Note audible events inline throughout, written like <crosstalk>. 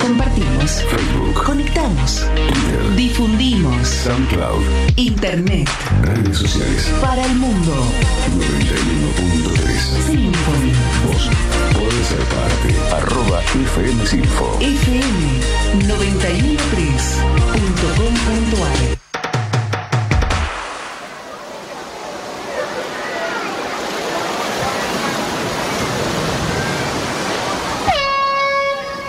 Compartimos. Facebook, Conectamos. Twitter, Difundimos. SoundCloud, Internet. redes sociales. Para el mundo. 91.3. Symphony. Vos podés ser parte. Arroba FM Sinfo. FM 913.com.ar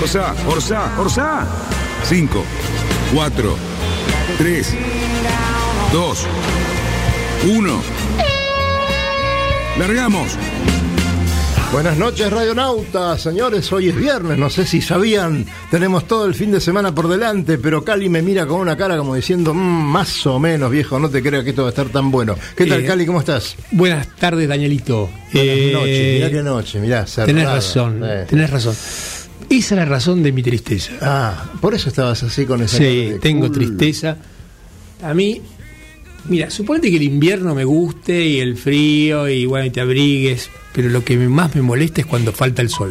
Orsá, Orsá, Orsá. 5, 4, 3, 2, 1. Largamos. Buenas noches, radionautas. Señores, hoy es viernes. No sé si sabían, tenemos todo el fin de semana por delante, pero Cali me mira con una cara como diciendo, "Mm, más o menos, viejo, no te creas que esto va a estar tan bueno. ¿Qué tal, Eh, Cali? ¿Cómo estás? Buenas tardes, Danielito. Buenas Eh, noches, mirá qué noche, mirá, cerrada. Tenés razón, Eh. tenés razón. Esa es la razón de mi tristeza. Ah, por eso estabas así con esa Sí, tengo tristeza. A mí, mira, suponete que el invierno me guste y el frío y bueno, y te abrigues, pero lo que más me molesta es cuando falta el sol.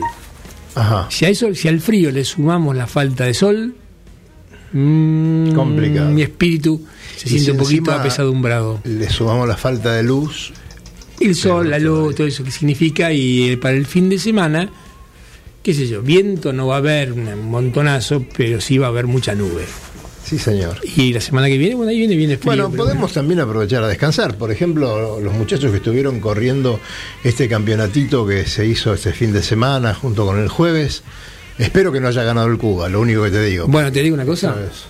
Ajá. Si a eso, si al frío le sumamos la falta de sol, mm, Complicado. mi espíritu se siente si un poquito apesadumbrado. Le sumamos la falta de luz. El sol, la luz, todo eso que significa, y eh, para el fin de semana, qué sé yo, viento no va a haber un montonazo, pero sí va a haber mucha nube. Sí, señor. Y la semana que viene, bueno, ahí viene, viene frío. Bueno, podemos también aprovechar a descansar. Por ejemplo, los muchachos que estuvieron corriendo este campeonatito que se hizo este fin de semana junto con el jueves. Espero que no haya ganado el Cuba, lo único que te digo. Bueno, te digo una cosa. ¿Sabes?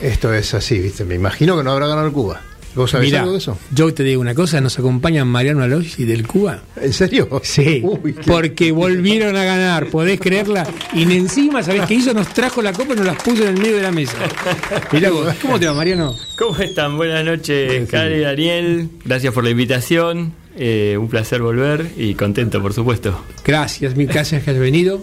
Esto es así, ¿viste? Me imagino que no habrá ganado el Cuba. ¿Vos sabés Mirá, algo de eso? yo te digo una cosa, nos acompaña Mariano Alossi del Cuba. ¿En serio? Sí, <laughs> Uy, qué- porque volvieron a ganar, podés creerla. Y encima, ¿sabés qué hizo? Nos trajo la copa y nos las puso en el medio de la mesa. Mirá vos, ¿cómo te va, Mariano? ¿Cómo están? Buenas noches, Cari, Daniel. Gracias por la invitación. Eh, un placer volver y contento, por supuesto. Gracias, mil gracias que has venido.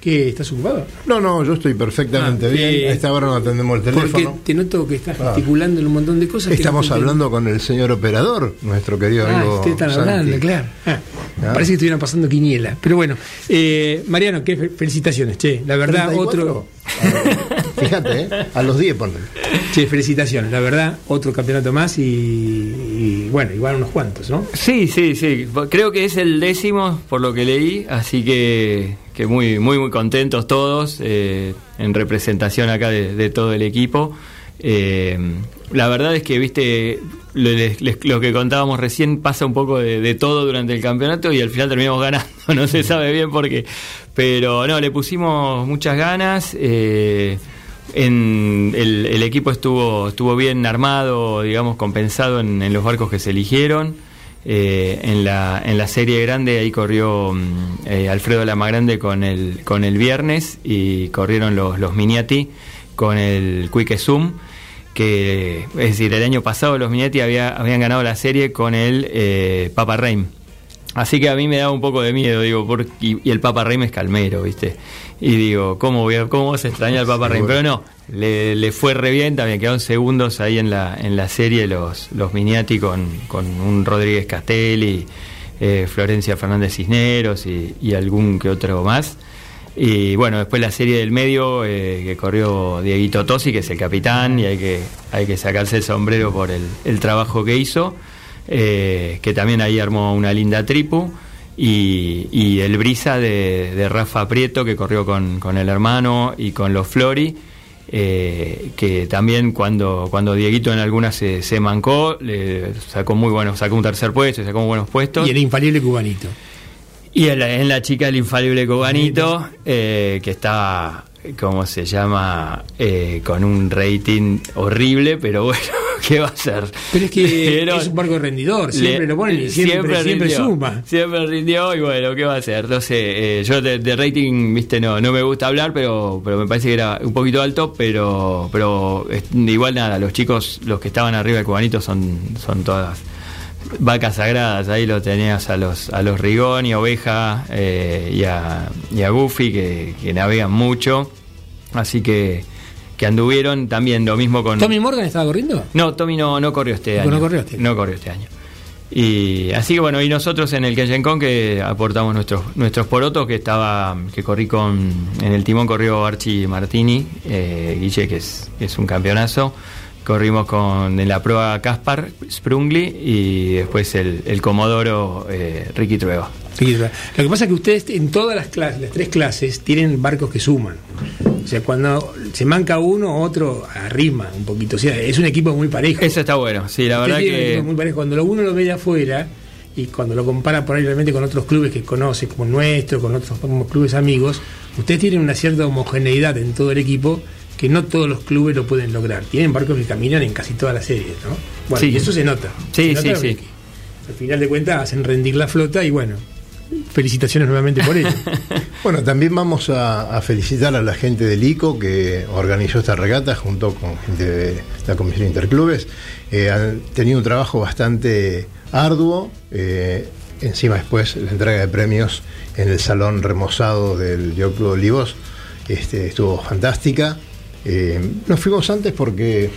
¿Qué? ¿Estás ocupado? No, no, yo estoy perfectamente Ah, bien. A esta hora no atendemos el Porque teléfono. te noto que estás Ah. gesticulando en un montón de cosas. que Estamos no hablando con el señor operador, nuestro querido Ah, amigo. ustedes están Santi. hablando, claro. Ah, Ah. Parece que estuvieran pasando quiniela. Pero bueno, eh, Mariano, qué fe- felicitaciones, che. La verdad, 34. otro. Fíjate, ¿eh? a los 10 ponen. Che, felicitaciones. La verdad, otro campeonato más y, y, bueno, igual unos cuantos, ¿no? Sí, sí, sí. Creo que es el décimo, por lo que leí, así que, que muy, muy, muy contentos todos, eh, en representación acá de, de todo el equipo. Eh, la verdad es que, viste, lo, les- lo que contábamos recién pasa un poco de, de todo durante el campeonato y al final terminamos <laughs> ganando, no se sabe bien por qué. Pero no, le pusimos muchas ganas. eh, en el, el equipo estuvo, estuvo bien armado, digamos, compensado en, en los barcos que se eligieron. Eh, en, la, en la serie grande ahí corrió mm, eh, Alfredo Lamagrande con el, con el viernes y corrieron los, los Miniati con el Quick Zoom que es decir, el año pasado los Miniati había, habían ganado la serie con el eh, Papa Reim. Así que a mí me daba un poco de miedo, digo, porque, y, el Papa Reim es calmero, ¿viste? Y digo, ¿cómo, voy a, cómo se extraña el Papa Reim? Pero no, le, le fue re bien, también quedaron segundos ahí en la, en la serie los, los Miniati con, con un Rodríguez Castelli, eh, Florencia Fernández Cisneros y, y algún que otro más. Y bueno, después la serie del medio eh, que corrió Dieguito Tosi, que es el capitán, y hay que, hay que sacarse el sombrero por el, el trabajo que hizo, eh, que también ahí armó una linda tripu. Y, y el Brisa de, de Rafa Prieto, que corrió con, con el hermano y con los Flori, eh, que también cuando, cuando Dieguito en algunas se, se mancó, le sacó muy buenos, sacó un tercer puesto, sacó muy buenos puestos. Y el infalible cubanito. Y en la, en la chica el infalible cubanito, eh, que estaba, ¿cómo se llama? Eh, con un rating horrible, pero bueno, <laughs> ¿qué va a ser? Pero es que <laughs> es un barco rendidor, siempre le- lo ponen y siempre, siempre, rindió, suma. Siempre rindió y bueno, ¿qué va a hacer? No sé, eh, yo de, de rating, viste, no, no me gusta hablar, pero, pero me parece que era un poquito alto, pero, pero es- igual nada, los chicos, los que estaban arriba del cubanito son, son todas vacas sagradas, ahí lo tenías a los a los Rigón y Oveja eh, y, a, y a Goofy que, que navegan mucho, así que, que anduvieron también lo mismo con... ¿Tommy Morgan estaba corriendo? No, Tommy no, no corrió este año. no corrió este año. No corrió este año. Y así que bueno, y nosotros en el Kenjen Con que aportamos nuestros nuestros porotos que estaba que corrí con en el timón corrió Archie Martini, eh, Guille que es, es un campeonazo. Corrimos con en la prueba Caspar Sprungli y después el, el Comodoro eh, Ricky Trueba. Lo que pasa es que ustedes en todas las clases, las tres clases, tienen barcos que suman. O sea, cuando se manca uno, otro arrima un poquito. O sea, es un equipo muy parejo. Eso está bueno, sí, la verdad que muy parejo. Cuando uno lo ve de afuera y cuando lo compara por ahí realmente con otros clubes que conoce, como el nuestro, con otros como clubes amigos, ustedes tienen una cierta homogeneidad en todo el equipo que no todos los clubes lo pueden lograr. Tienen barcos que caminan en casi todas las series, ¿no? Bueno, Sí. y eso se nota. Sí, Se nota sí, sí. Al final de cuentas hacen rendir la flota y bueno, felicitaciones nuevamente por ello. <laughs> Bueno, también vamos a, a felicitar a la gente del ICO que organizó esta regata junto con gente de la Comisión Interclubes. Eh, han tenido un trabajo bastante arduo. eh, encima después la entrega de premios en el salón remozado del Club Olivos este, estuvo fantástica. Eh, nos fuimos antes porque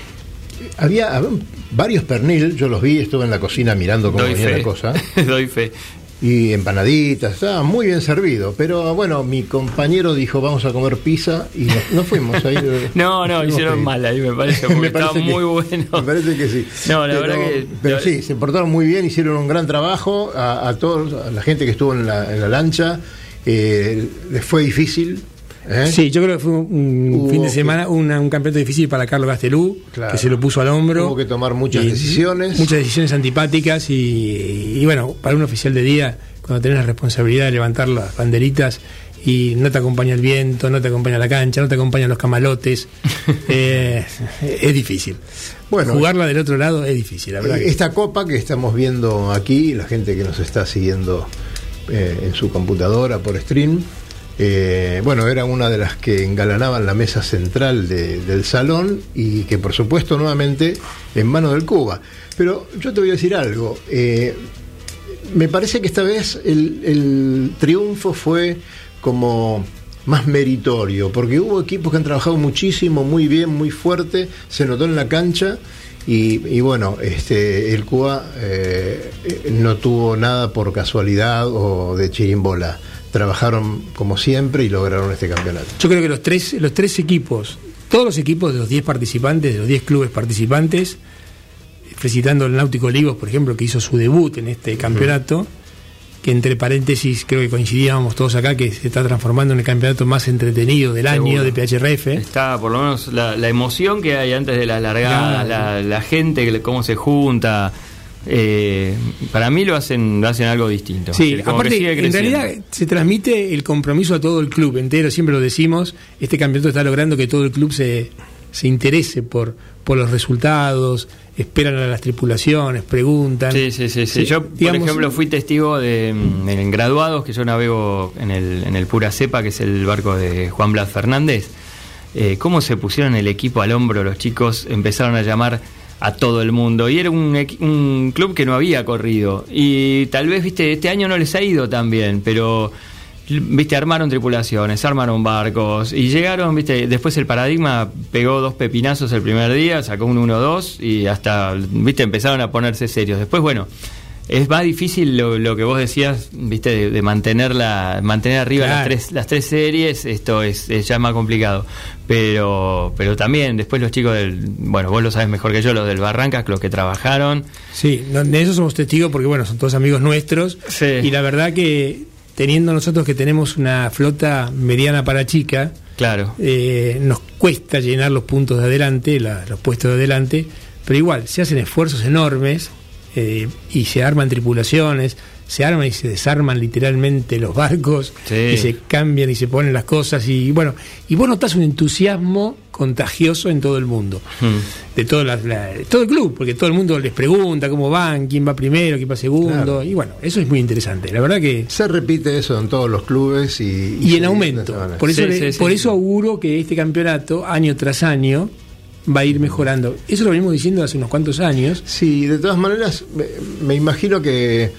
había, había varios pernil, yo los vi, estuve en la cocina mirando cómo doy venía fe. la cosa <laughs> doy fe. Y empanaditas, estaba muy bien servido. Pero bueno, mi compañero dijo, vamos a comer pizza y no, no fuimos ahí. <laughs> No, no, hicieron mal ahí, me parece, porque <laughs> Me estaba parece que- muy bueno. Me parece que sí. No, la pero, verdad que- Pero sí, se portaron muy bien, hicieron un gran trabajo. A, a todos, a la gente que estuvo en la, en la lancha, eh, les fue difícil. ¿Eh? Sí, yo creo que fue un fin de que- semana, una- un campeonato difícil para Carlos Gastelú, Claro. que se lo puso al hombro. Hubo que tomar muchas Y decisiones. Muchas decisiones antipáticas y, y bueno, para un oficial de día, cuando tenés la responsabilidad de levantar las banderitas y no te acompaña el viento, no te acompaña la cancha, no te acompañan los camalotes, <laughs> eh, es difícil. Bueno, Jugarla del otro lado es difícil, la verdad. que- Esta copa que estamos viendo aquí, la gente que nos está siguiendo eh, en su computadora por stream, eh, bueno, era una de las que engalanaban la mesa central de- del salón y que por supuesto nuevamente en manos del Cuba. Pero yo te voy a decir algo, eh, me parece que esta vez el, triunfo fue como más meritorio, porque hubo equipos que han trabajado muchísimo, muy bien, muy fuerte, se notó en la cancha. Y, bueno, este, el Cuba eh, no tuvo nada por casualidad o de chirimbola. Trabajaron como siempre y lograron este campeonato. Yo creo que los tres, los tres equipos, todos los equipos de los 10 participantes, de los 10 clubes participantes, felicitando al Náutico Olivos, por ejemplo, que hizo su debut en este campeonato, que entre paréntesis creo que coincidíamos todos acá que se está transformando en el campeonato más entretenido del año de PHRF. Está por lo menos la, la emoción que hay antes de la largada, la, la gente, que- cómo se junta. Eh, para mí lo hacen lo hacen algo distinto. Sí, aparte, en realidad se transmite el compromiso a todo el club entero, siempre lo decimos, este campeonato está logrando que todo el club se, se interese por, por los resultados, esperan a las tripulaciones, preguntan. Sí, sí, sí, sí. Yo, digamos, por ejemplo, fui testigo de mm, en graduados que yo navego en el, en el Pura Cepa, que es el barco de Juan Blas Fernández. Eh, cómo se pusieron el equipo al hombro los chicos, empezaron a llamar a todo el mundo. Y era un, un club que no había corrido. Y tal vez, viste, este año no les ha ido tan bien, pero viste, armaron tripulaciones, armaron barcos y llegaron, viste, después el paradigma pegó dos pepinazos el primer día, sacó un 1-2 y hasta, viste, empezaron a ponerse serios. Después, bueno, es más difícil lo, lo que vos decías, viste, de, de mantenerla, mantener arriba las tres, las tres series, esto es, es ya más complicado. Pero, pero también después los chicos del, bueno, vos lo sabes mejor que yo, los del Barrancas, los que trabajaron, Sí, de eso somos testigos porque, bueno, son todos amigos nuestros. Sí. Y la verdad que teniendo nosotros que tenemos una flota mediana para chica, Claro. eh, nos cuesta llenar los puntos de adelante, la- los puestos de adelante, pero igual, se hacen esfuerzos enormes eh, y se arman tripulaciones, se arman y se desarman literalmente los barcos, Sí. y se cambian y se ponen las cosas, y bueno, y vos notás un entusiasmo contagioso en todo el mundo, Mm. de todo, la- la- todo el club, porque todo el mundo les pregunta cómo van, quién va primero, quién va segundo, Claro. y bueno, eso es muy interesante, la verdad que... Se repite eso en todos los clubes y, Y en aumento. Por eso, Sí, le- sí, por eso auguro que este campeonato, año tras año, va a ir mejorando. Eso lo venimos diciendo hace unos cuantos años. Sí, de todas maneras, me, imagino que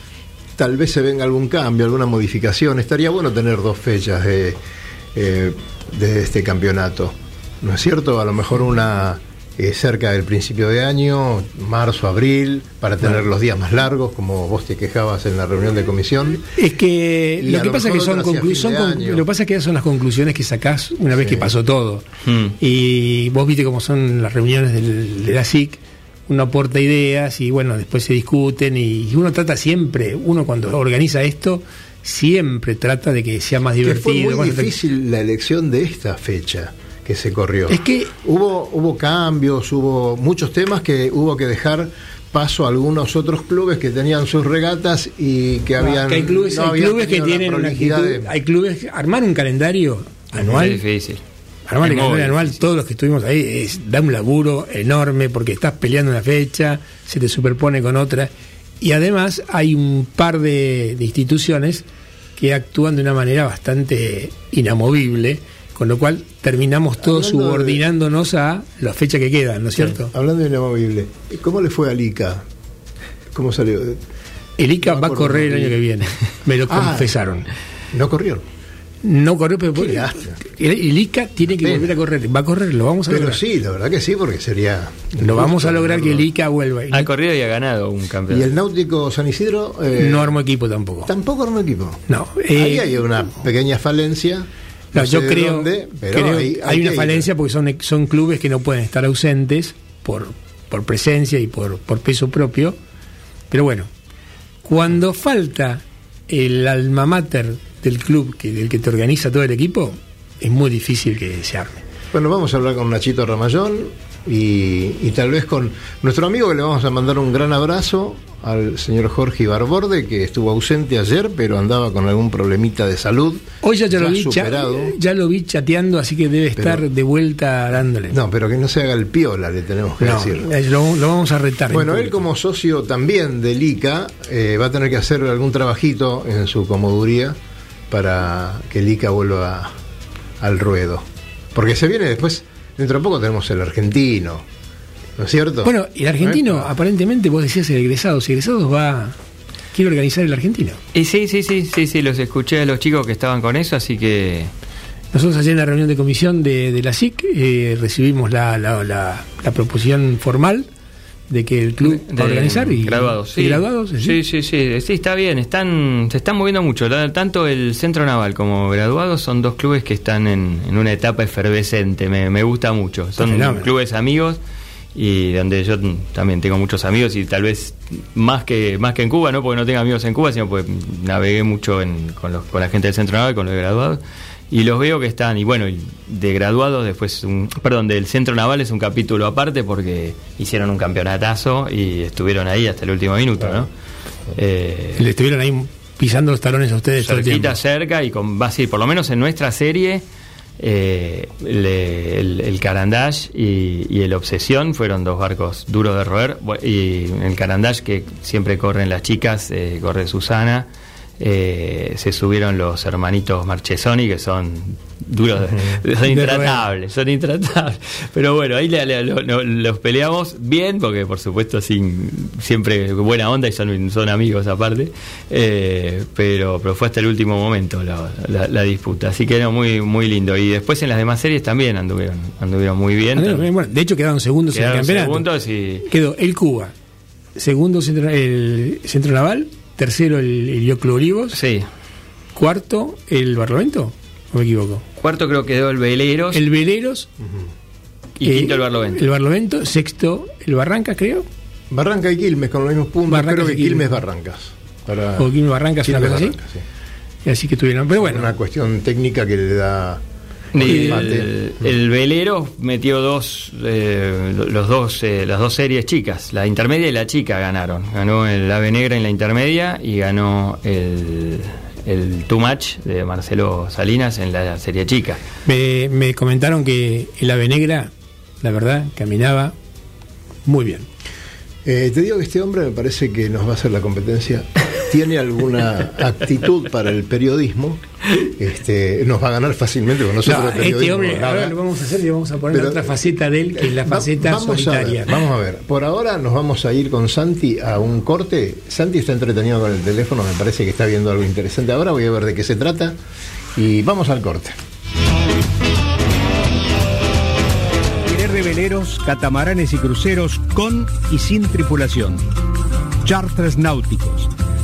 tal vez se venga algún cambio, alguna modificación. Estaría bueno tener dos fechas de, eh, de este campeonato. ¿No es cierto? A lo mejor una eh, cerca del principio de año, marzo, abril, para tener los días más largos, como vos te quejabas en la reunión de comisión. Es que Y lo que lo pasa es que son, conclu- son lo que pasa es que son las conclusiones que sacás una vez Sí. que pasó todo. Mm. Y vos viste cómo son las reuniones del- de la SIC, uno aporta ideas y bueno, después se discuten y, y uno trata siempre, uno cuando organiza esto, siempre trata de que sea más Que divertido. fue muy más difícil la elección de esta fecha que se corrió. Es que- hubo hubo cambios, hubo muchos temas que hubo que dejar paso a algunos otros clubes que tenían sus regatas y que habían Que hay clubes, no hay habían clubes que tienen una prolijidad actitud, de- hay clubes armar un calendario anual Es difícil. Armar el calendario anual, todos los que estuvimos ahí, es, da un laburo enorme porque estás peleando una fecha, se te superpone con otra. Y además hay un par de, de instituciones que actúan de una manera bastante inamovible, con lo cual terminamos todos Hablando de- subordinándonos a la fecha que quedan, ¿no es cierto? Hablando de inamovible, ¿cómo le fue a Lica? ¿Cómo salió? El ICA No va a correr el año que viene, <laughs> me lo Ah. confesaron. No corrió. No corrió, pero el, el ICA tiene que Pena. volver a correr, va a correr, lo vamos a Pero lograr. sí, la verdad que sí, porque sería. Lo vamos a lograr que el. ICA vuelva. Y Ha corrido y ha ganado un Y campeonato. el Náutico San Isidro. eh, no armó equipo tampoco. Tampoco armó equipo. No, Ahí eh, hay una pequeña falencia. No, sé yo creo, dónde, pero creo hay hay una ir. falencia porque son, son clubes que no pueden estar ausentes por, por presencia y por, por peso propio. Pero bueno, cuando falta el alma mater del club, que, del que te organiza todo el equipo, es muy difícil que se arme. Bueno, vamos a hablar con Nachito Ramallón y, y tal vez con nuestro amigo que le vamos a mandar un gran abrazo al señor Jorge Ibarborde, que estuvo ausente ayer, pero andaba con algún problemita de salud. Hoy ya, ya lo vi, superado. ya lo vi chateando, así que debe Pero- estar de vuelta dándole. No, pero que no se haga el piola, le tenemos que No, decir. eh, lo, lo vamos a retar. en Bueno, él como socio también del ICA eh, va a tener que hacer algún trabajito en su comoduría para que el ICA vuelva al ruedo. Porque se viene después, dentro de poco tenemos el argentino, ¿no es cierto? Bueno, el argentino, ¿Eh? aparentemente, vos decías el egresado. Si egresados va. Quiere organizar el argentino. Y sí, sí, sí, sí, sí, los escuché a los chicos que estaban con eso, así que Nosotros ayer en la reunión de comisión de, de la SIC eh, recibimos la, la, la- la proposición formal de que el club va a de organizar y graduados, y sí. graduados, sí, sí, sí, sí, está bien, están se están moviendo mucho, tanto el Centro Naval como graduados son dos clubes que están en, en una etapa efervescente, me, me gusta mucho, son clubes amigos y donde yo también tengo muchos amigos y tal vez más que más que en Cuba, no porque no tenga amigos en Cuba, sino porque navegué mucho en- con, los- con la gente del Centro Naval, con los de graduados y los veo que están y bueno, de graduados después un, perdón, del Centro Naval es un capítulo aparte porque hicieron un campeonatazo y estuvieron ahí hasta el último minuto, ¿no? Eh, Le estuvieron ahí pisando los talones a ustedes cerquita, cerca y con, ser, por lo menos en nuestra serie, eh, le- el, el Carandash y, y el Obsesión fueron dos barcos duros de roer. Y el Carandash, que siempre corren las chicas, eh, corre Susana. Eh, se subieron los hermanitos Marchesoni, que son duros, de- son intratables, son intratables. Pero bueno, ahí le- le- lo- lo- los peleamos bien, porque por supuesto sin siempre buena onda y son, son amigos aparte, eh, pero, pero fue hasta el último momento la, la- la disputa, así que era muy muy lindo. Y después en las demás series también anduvieron, anduvieron muy bien. Bueno, de hecho quedaron segundos Quedaron en el campeonato. segundos y Quedó el Cuba, segundo centro, el Centro Naval, tercero el, el Yo Club Olivos, sí. cuarto el Barlovento, o me equivoco. Cuarto creo que quedó el Veleros El Veleros, y eh, quinto el Barlovento. El Barlovento, sexto el Barranca, creo. Barranca y Quilmes con los mismos puntos. Barrancas Creo que y Quilmes. Quilmes Barrancas. Para... O Quilmes Barrancas, una Quilmes cosa así. Sí. Así que tuvieron. Pero bueno, Una cuestión técnica que le da. El, velero metió dos, eh, los dos, eh, las dos series chicas, la intermedia y la chica ganaron. Ganó el Ave Negra en la intermedia y ganó el, el Too Much de Marcelo Salinas en la serie chica. me, me comentaron que el ave negra, la verdad, caminaba muy bien. Eh, te digo que este hombre me parece que nos va a hacer la competencia. Tiene alguna actitud para el periodismo. Este, nos va a ganar fácilmente con nosotros. No, el periodismo, este hombre, ahora lo vamos a hacer y vamos a poner Pero- otra faceta de él, que es la Va- faceta vamos solitaria. A ver, vamos a ver. Por ahora nos vamos a ir con Santi a un corte. Santi está entretenido con el teléfono, me parece que está viendo algo interesante. Ahora voy a ver de qué se trata y vamos al corte. De veleros, catamaranes y cruceros con y sin tripulación. Charters Náuticos,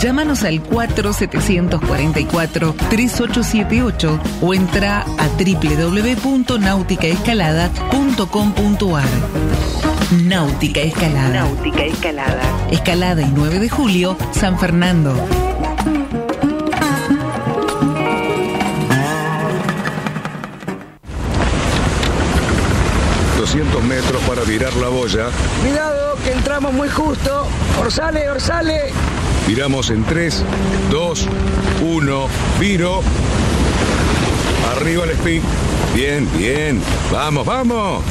Llámanos al 4744-3878 o entra a www.nauticaescalada.com.ar. Náutica Escalada. Náutica Escalada. Escalada y 9 de julio, San Fernando. ...200 metros para virar la boya. Cuidado, que entramos muy justo. Orsale, orsale. Viramos en 3, 2, 1, viro. Arriba el speed. Bien, bien. Vamos, vamos.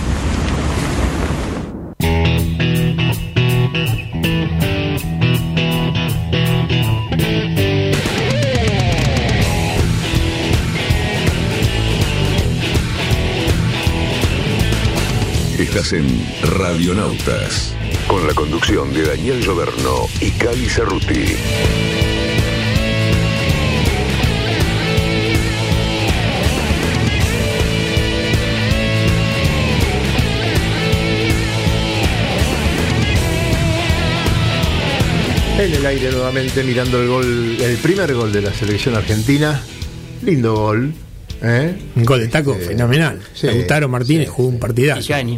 Estás en Radionautas, con la conducción de Daniel Gioverno y Cali Cerruti. En el aire nuevamente mirando el gol, el primer gol de la selección argentina. Lindo gol. ¿eh? Un gol de taco fenomenal. sí, Lautaro Martínez sí, jugó un partidazo. Picaño.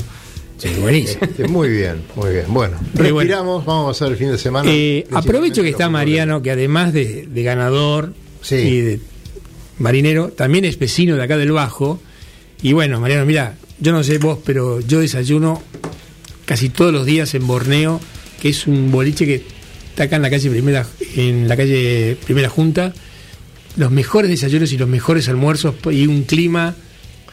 Sí, buenísimo. <laughs> Muy bien, muy bien. Bueno, Muy bueno. respiramos, vamos a pasar el fin de semana. Eh, aprovecho que está Mariano, que además de, de ganador Sí. y de marinero, también es vecino de acá del Bajo. Y bueno, Mariano, mira, yo no sé vos, pero yo desayuno casi todos los días en Borneo, que es un boliche que está acá en la calle Primera, en la calle Primera Junta. Los mejores desayunos y los mejores almuerzos y un clima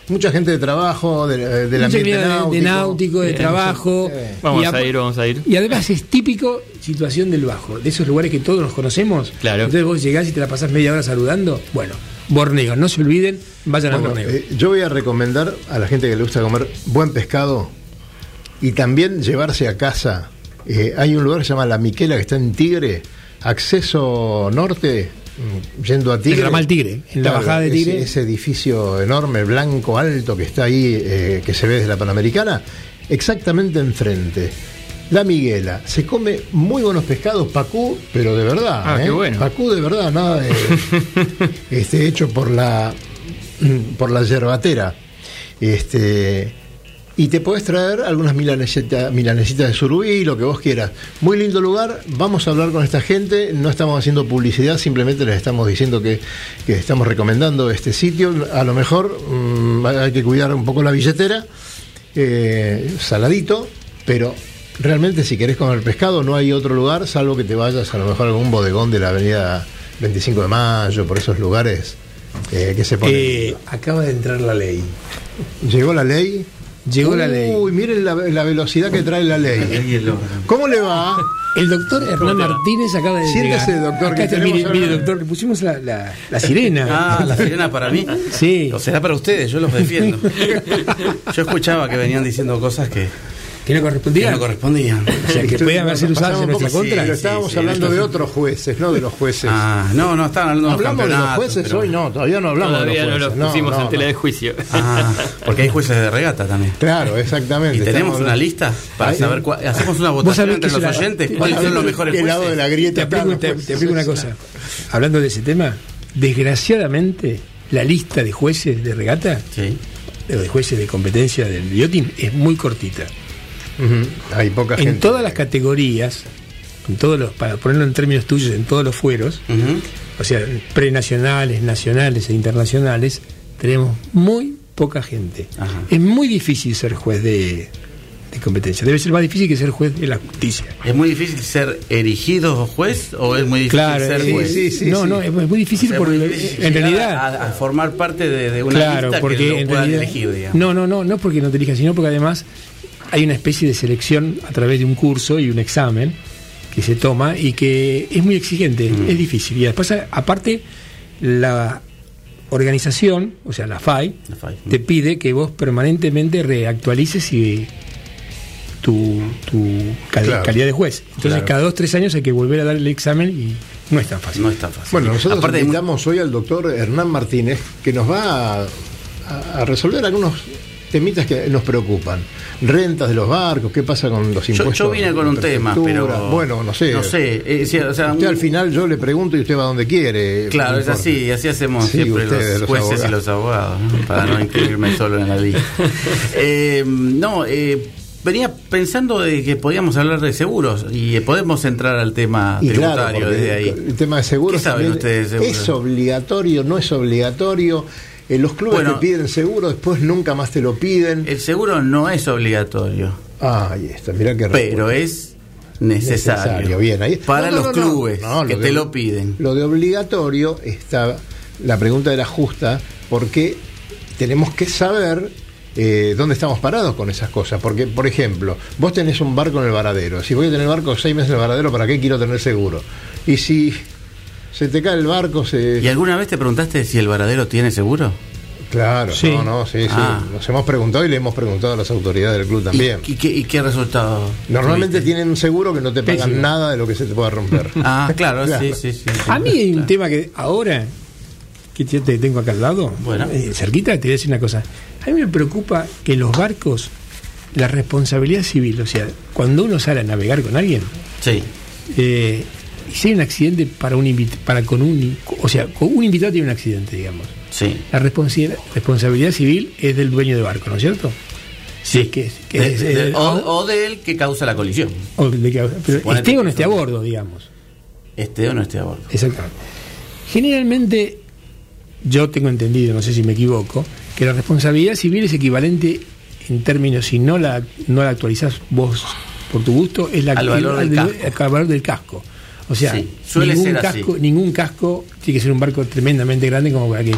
Mucha gente de trabajo, de, del mucha ambiente vida de- náutico. de náutico, de trabajo. Vamos Y a ir, vamos a ir. Y además es típico situación del bajo, de esos lugares que todos nos conocemos. Claro. Entonces vos llegás y te la pasás media hora saludando. Bueno, Borneo, no se olviden, vayan a Borneo. eh, yo voy a recomendar a la gente que le gusta comer buen pescado y también llevarse a casa. eh, hay un lugar que se llama La Miquela que está en Tigre, acceso norte, yendo a Tigre. El ramal Tigre, en la bajada de ese- Tigre. Ese, edificio enorme, blanco, alto que está ahí, eh, que se ve desde la Panamericana, exactamente enfrente. La Miguela, se come muy buenos pescados, pacú, pero de verdad. Ah, ¿eh? qué bueno. Pacú de verdad, nada de, <laughs> este, hecho por la por la yerbatera. Este, y te puedes traer algunas milanesitas, milanesitas de surubí, lo que vos quieras. Muy lindo lugar, vamos a hablar con esta gente, no estamos haciendo publicidad, simplemente les estamos diciendo que, que estamos recomendando este sitio. A lo mejor mm, hay que cuidar un poco la billetera, eh, saladito, pero realmente si querés comer pescado no hay otro lugar, salvo que te vayas a lo mejor a algún bodegón de la avenida 25 de Mayo, por esos lugares eh, que se ponen. Eh, acaba de entrar la ley. Llegó la ley, Llegó la ley. Uy, miren la, la velocidad que trae la ley. ¿Cómo le va? El doctor Hernán Martínez acaba de Siéntese, llegar. doctor, Acá que está, tenemos mire, doctor, le pusimos la, la, la sirena. <laughs> Ah, la sirena para mí. Sí. O será para ustedes, yo los defiendo. <laughs> Yo escuchaba que venían diciendo cosas que, Que no que correspondía. no correspondían. O sea, que <laughs> pueden haber sido Pasamos en nuestra contra. Pero Sí, estábamos sí, hablando de otros jueces, no de los jueces. Ah, no, no, estaban hablando de los hablamos de los jueces pero- hoy, no, todavía no hablamos Todavía de no los los jueces. pusimos no, en tela no. de juicio. Ah, porque hay jueces de regata también. Claro, exactamente. Y tenemos una hablando- lista para saber cuál. Hacemos una votación entre los la- oyentes. te- ¿Cuáles son los mejores ¿Qué lado de jueces? la Te grieta te- los te jueces? aplico una cosa. Hablando de ese tema, desgraciadamente, la lista de jueces de regata, de jueces de competencia del yachting, es muy cortita. Hay poca gente. En todas las categorías, en todos los, para ponerlo en términos tuyos, en todos los fueros, o sea, prenacionales, nacionales e internacionales, tenemos muy poca gente. Ajá. Es muy difícil ser juez de, de competencia. Debe ser más difícil que ser juez de la justicia. ¿Es muy difícil ser erigido juez o es muy difícil Claro, ser juez? sí, sí, no, sí. no, es muy O difícil sea, porque es muy difícil en realidad a, a formar parte de, de una claro, lista porque que lo en realidad elegir, digamos. no, no, no, no porque no te elijas, sino porque además hay una especie de selección a través de un curso y un examen que se toma y que es muy exigente, Mm. es difícil. Y después, aparte, la organización, o sea, la FAI, La FAI. te pide que vos permanentemente reactualices y tu, tu cal- Claro. calidad de juez. Entonces, Claro. cada dos tres años hay que volver a dar el examen y no es tan fácil. No es tan fácil. Bueno, nosotros Aparte invitamos hoy al doctor Hernán Martínez, que nos va a resolver algunos temitas que nos preocupan. Rentas de los barcos, qué pasa con los impuestos. yo vine con un tema, pero. Bueno, no sé. No sé. eh, sí, o sea, Usted un- al final yo le pregunto y usted va donde quiere. Claro, es así, así hacemos Sí, siempre ustedes, los los jueces y los abogados, ¿no? para no incluirme solo en la lista. <laughs> Eh, no, eh, venía pensando de que podíamos hablar de seguros y eh, podemos entrar al tema Y tributario desde ahí. el tema de seguros ¿Qué saben ustedes de seguros? es obligatorio, no es obligatorio. Eh, los clubes Bueno. te piden seguro, después nunca más te lo piden. El seguro no es obligatorio, Ah, ahí está, mirá qué pero es necesario, Necesario, bien, ahí- para No, no, los no, clubes No, que lo te de- lo piden. Lo de obligatorio está. La pregunta era justa porque tenemos que saber eh, dónde estamos parados con esas cosas. Porque, por ejemplo, vos tenés un barco en el varadero. Si voy a tener barco seis meses en el varadero, ¿para qué quiero tener seguro? Y si se te cae el barco, se. ¿Y alguna vez te preguntaste si el varadero tiene seguro? Claro, Sí. no, no, sí, sí. Ah. Nos hemos preguntado y le hemos preguntado a las autoridades del club también. ¿Y, y qué, y qué resultado? Normalmente tuviste? tienen un seguro que no te pagan Pésimo. nada de lo que se te pueda romper. <laughs> Ah, claro, Claro. sí, sí, sí. sí. A mí hay un Claro. tema que ahora, que te te tengo acá al lado, Bueno. eh, cerquita, te voy a decir una cosa. A mí me preocupa que los barcos, la responsabilidad civil, o sea, cuando uno sale a navegar con alguien, Sí. eh, si hay un accidente para un para con un, o sea, con un invitado tiene un accidente, digamos. Sí. La responsi- responsabilidad civil es del dueño de barco, ¿no es cierto? Si es que, que De- es- de- eh, o, o del que causa la colisión. o de que- pero Suponete esté o no esté a bordo, digamos. Esté o no esté a bordo. Exactamente. Generalmente, yo tengo entendido, no sé si me equivoco, que la responsabilidad civil es equivalente en términos, si no la, no la actualizás vos por tu gusto, es la Al valor del casco. al valor del casco. O sea, Sí, suele ningún, ser así. casco, ningún casco tiene que ser un barco tremendamente grande como para que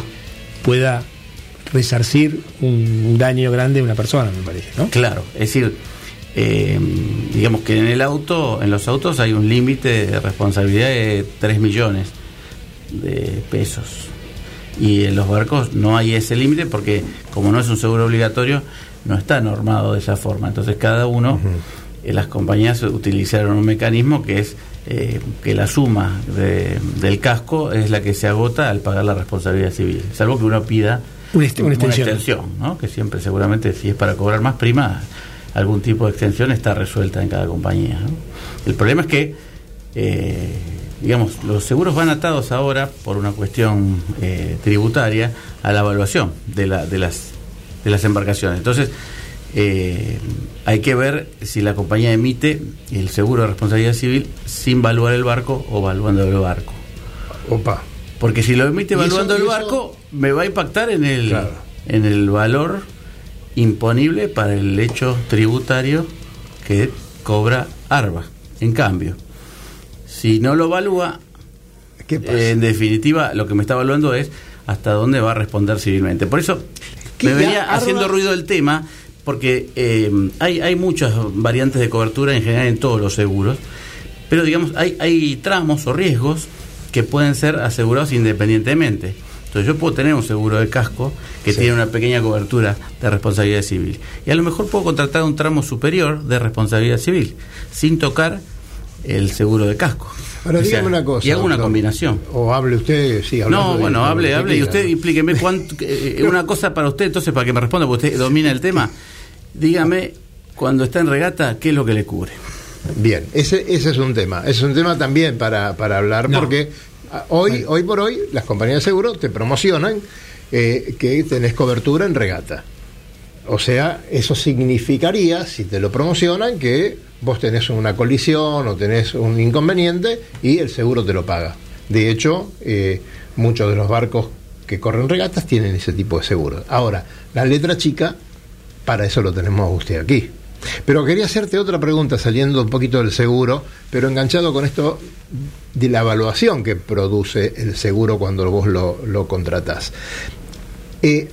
pueda resarcir un daño grande a una persona, me parece, ¿no? Claro, es decir, eh, digamos que en el auto, en los autos hay un límite de responsabilidad de 3 millones de pesos. Y en los barcos no hay ese límite porque como no es un seguro obligatorio, no está normado de esa forma. Entonces cada uno, eh, las compañías utilizaron un mecanismo que es eh, que la suma de- del casco es la que se agota al pagar la responsabilidad civil. Salvo que uno pida Una extensión. ¿no? que siempre seguramente si es para cobrar más prima, algún tipo de extensión está resuelta en cada compañía. ¿no? El problema es que, eh, digamos, los seguros van atados ahora por una cuestión tributaria a la evaluación de, la, de, las, de las embarcaciones. Entonces, eh, hay que ver si la compañía emite el seguro de responsabilidad civil sin valuar el barco o valuando el barco. Opa. Porque si lo emite ¿Y eso- evaluando el barco, me va a impactar en el, Claro. en el valor imponible para el hecho tributario que cobra ARBA. En cambio, si no lo evalúa, ¿Qué pasa? eh, en definitiva, lo que me está evaluando es hasta dónde va a responder civilmente. Por eso me venía Arba- haciendo ruido el tema, porque eh, hay, hay muchas variantes de cobertura en general en todos los seguros, pero digamos, hay, hay tramos o riesgos que pueden ser asegurados independientemente. Entonces yo puedo tener un seguro de casco que tiene una pequeña cobertura de responsabilidad civil. Y a lo mejor puedo contratar un tramo superior de responsabilidad civil, sin tocar el seguro de casco. Ahora, O sea, dígame una cosa. Y hago una doctor. combinación. O hable usted, sí, No, bueno, hable, hable. Y usted explíqueme cuánto, <laughs> eh, una cosa para usted, entonces, para que me responda, porque usted domina el tema. Dígame, cuando está en regata, ¿qué es lo que le cubre? Bien, ese, ese es un tema. Ese es un tema también para, para hablar, No. porque ah, hoy, hoy por hoy las compañías de seguro te promocionan eh, que tenés cobertura en regata. O sea, eso significaría, si te lo promocionan, que vos tenés una colisión o tenés un inconveniente y el seguro te lo paga. De hecho, eh, muchos de los barcos que corren regatas tienen ese tipo de seguro. Ahora, la letra chica, para eso lo tenemos a usted aquí. Pero quería hacerte otra pregunta saliendo un poquito del seguro, pero enganchado con esto de la evaluación que produce el seguro cuando vos lo, lo contratás. Eh,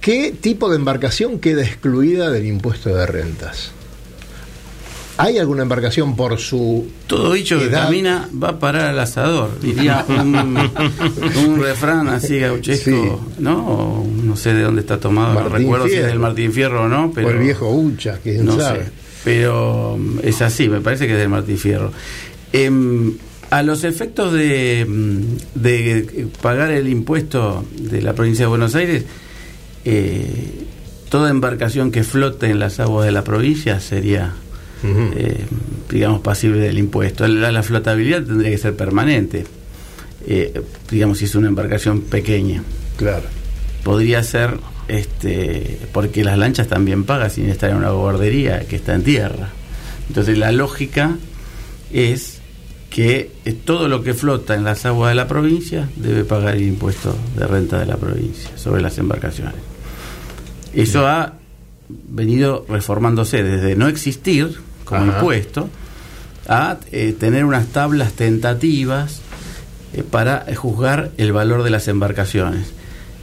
¿Qué tipo de embarcación queda excluida del impuesto de rentas? ¿Hay alguna embarcación por su Todo bicho que camina va a parar al asador, diría un, <laughs> un refrán así gauchesco, ¿no? No sé de dónde está tomado, no Martín recuerdo si es Fierro. del Martín Fierro o no, pero... o el viejo Ucha, quién no sabe? sé, pero mm, es así, me parece que es del Martín Fierro. Em, a los efectos de, mm, de pagar el impuesto de la provincia de Buenos Aires, eh, toda embarcación que flote en las aguas de la provincia sería, eh, digamos, pasible del impuesto. La, la flotabilidad tendría que ser permanente, eh, digamos, si es una embarcación pequeña Claro. podría ser este porque las lanchas también pagan sin estar en una guardería que está en tierra. Entonces la lógica es que eh, todo lo que flota en las aguas de la provincia debe pagar el impuesto de renta de la provincia sobre las embarcaciones. Eso ha venido reformándose desde no existir como Ajá. impuesto a eh, tener unas tablas tentativas eh, para eh, juzgar el valor de las embarcaciones.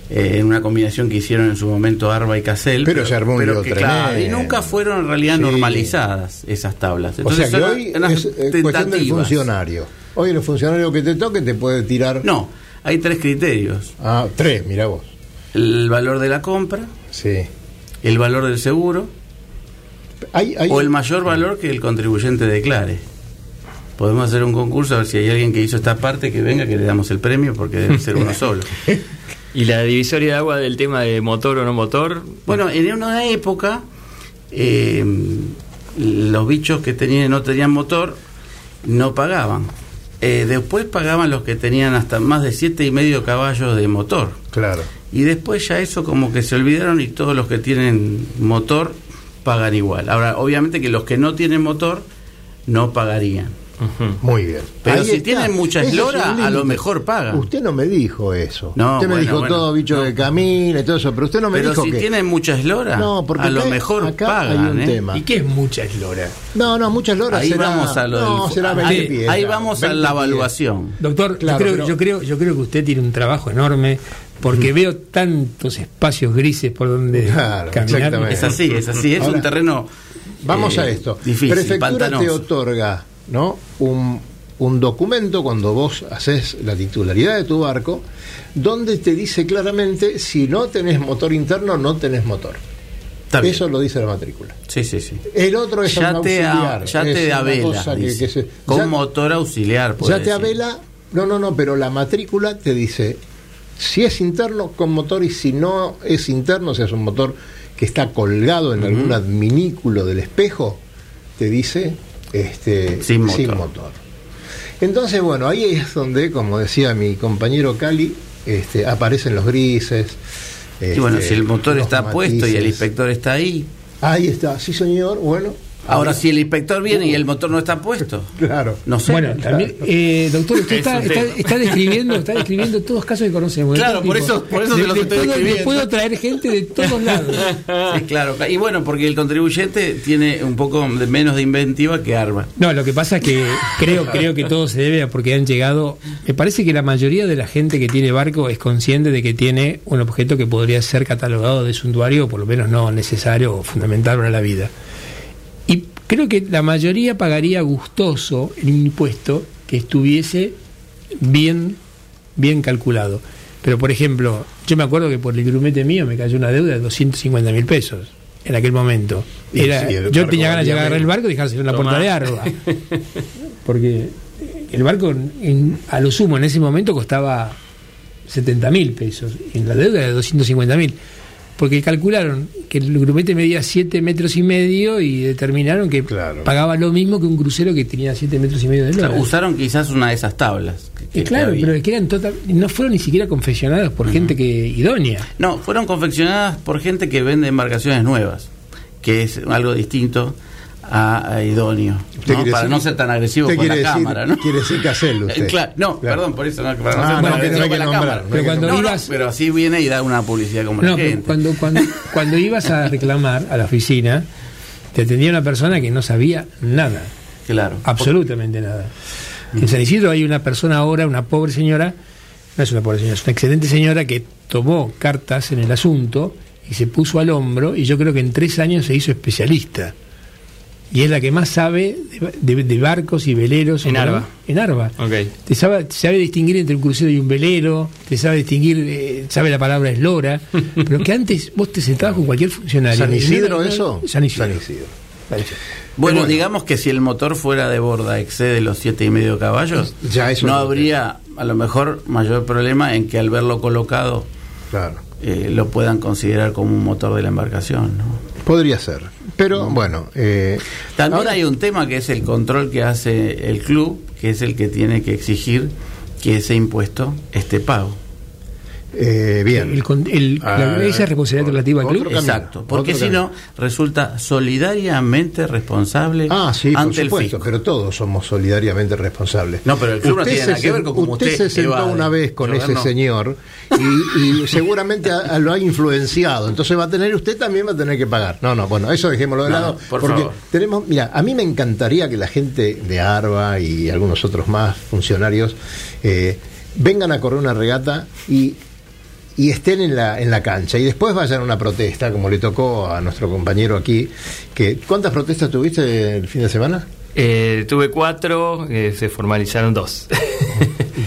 Eh, en una combinación que hicieron en su momento Arba y Casel. Pero se armó un lío que, claro, y nunca fueron en realidad Sí. normalizadas esas tablas. o sea que hoy es eh, cuestión del funcionario. Hoy el funcionario que te toque te puede tirar... No, hay tres criterios. Ah, tres, mira vos. El valor de la compra, Sí. el valor del seguro Hay, hay- o el mayor valor que el contribuyente declare. Podemos hacer un concurso a ver si hay alguien que hizo esta parte que venga, que le damos el premio porque debe ser uno <laughs> solo. Y la divisoria de agua del tema de motor o no motor. Bueno, en una época eh, los bichos que tenían no tenían motor no pagaban. Eh, después pagaban los que tenían hasta más de siete y medio caballos de motor. Claro. Y después ya eso como que se olvidaron y todos los que tienen motor pagan igual. Ahora, obviamente que los que no tienen motor no pagarían. Muy bien. Pero Ahí si está. tienen mucha eslora, a lo mejor pagan. Usted no me dijo eso. No, usted me bueno, dijo bueno. todo bicho que camina y todo eso, pero usted no me Pero dijo si que... tienen mucha eslora, No, porque a lo mejor acá pagan. hay un ¿eh? tema. ¿Y qué es mucha eslora? No, no, muchas loras Ahí será- vamos a lo no, del- será ahí- 20 pies, ahí claro, vamos a 20 la evaluación. Doctor, Claro, yo, creo, pero- yo, creo, yo creo que usted tiene un trabajo enorme porque veo tantos espacios grises por donde Claro, caminar. exactamente. Es así, es así, es Ahora, un terreno. Vamos eh, a esto. Difícil, Prefectura pantanoso. te otorga ¿no? un, un documento cuando vos haces la titularidad de tu barco, donde te dice claramente si no tenés motor interno, no tenés motor. Está bien. Eso lo dice la matrícula. Sí, sí, sí. El otro es un Ya te, auxiliar. a- ya es te avela, cosa que- dice. que se- con ya- motor auxiliar. Ya te avela, no, no, no, pero la matrícula te dice si es interno con motor y si no es interno, o sea, es un motor que está colgado en algún adminículo del espejo, te dice este, Sin motor. Entonces, bueno, ahí es donde, como decía mi compañero Cali, este, aparecen los grises. Y bueno, este, si el motor está puesto y el inspector está ahí, Ahí está, sí señor, bueno, Ahora, si el inspector viene y el motor no está puesto, <laughs> Claro. no sé. Bueno, también, eh, doctor, usted Es está, está, describiendo, está describiendo todos los casos que conocemos. de Claro, todo por tipo. eso- por eso Le- se los estoy puedo- describiendo. puedo traer gente de todos lados. Sí, claro. Y bueno, porque el contribuyente tiene un poco de menos de inventiva que Arma. No, lo que pasa es que creo, creo que todo se debe a porque han llegado. Me parece que la mayoría de la gente que tiene barco es consciente de que tiene un objeto que podría ser catalogado de suntuario, o por lo menos no necesario o fundamental para la vida. Creo que la mayoría pagaría gustoso el impuesto que estuviese bien, bien calculado. Pero, por ejemplo, yo me acuerdo que por el grumete mío me cayó una deuda de 250 mil pesos en aquel momento. Era, sí, yo tenía ganas de valía agarrar el barco y dejárselo en la puerta de Arba. <laughs> Porque el barco, en- a lo sumo, en ese momento costaba 70 mil pesos. Y en la deuda era de 250 mil. Porque calcularon que el grumete medía 7 metros y medio y determinaron que Claro. pagaba lo mismo que un crucero que tenía 7 metros y medio de O sea, eslora. usaron quizás una de esas tablas. que- que- Y claro, que pero es que eran total, no fueron ni siquiera confeccionados por gente que idónea. No, fueron confeccionadas por gente que vende embarcaciones nuevas, que es algo distinto a, a idóneo, ¿no? para decir- no ser tan agresivo con la decir- cámara, ¿no? quiere decir Casel, usted. <laughs> Claro, no, Claro. perdón, por eso, no, para no Ah, ser no, que no agresivo hay que con la nombrar, cámara. no Pero cuando No, no, ibas- pero así viene y da una publicidad como No, la gente. cuando, cuando, <laughs> cuando ibas a reclamar a la oficina, te atendía una persona que no sabía nada, Claro. absolutamente nada. En San Isidro hay una persona ahora, una pobre señora, no es una pobre señora, es una excelente señora que tomó cartas en el asunto y se puso al hombro y yo creo que en tres años se hizo especialista. Y es la que más sabe de, de- de barcos y veleros. En Arba. En Arba. Ok. Te sabe, sabe distinguir entre un crucero y un velero, te sabe distinguir, eh, sabe la palabra eslora, <laughs> pero que antes vos te sentabas con cualquier funcionario. ¿San Isidro eso? San Isidro. San Isidro. Bueno, digamos que si el motor fuera de borda excede los siete y medio caballos, Ya eso no no habría a lo mejor mayor problema en que al verlo colocado Claro. eh, lo puedan considerar como un motor de la embarcación. ¿no? Podría ser. Pero bueno. eh, También ahora- hay un tema que es el control que hace el club, que es el que tiene que exigir que ese impuesto esté pago. Eh, bien. El el- la- Ah, esa es responsabilidad relativa al club. camino, Exacto, porque si no resulta solidariamente responsable Ah, sí, por ante el supuesto, fisco. pero todos somos solidariamente responsables. No, pero el club no tiene se nada que ver con cómo usted, usted se sentó evade. una vez con ese no. señor y, y <laughs> seguramente a- a lo ha influenciado. Entonces va a tener, usted también va a tener que pagar. No, no, bueno, eso dejémoslo de No, lado. por porque favor. tenemos, mira, a mí me encantaría que la gente de Arba y algunos otros más funcionarios eh, vengan a correr una regata y y estén en la, en la cancha y después vayan a una protesta, como le tocó a nuestro compañero aquí. Que, ¿Cuántas protestas tuviste el fin de semana? Eh, tuve cuatro, eh, se formalizaron dos. <laughs>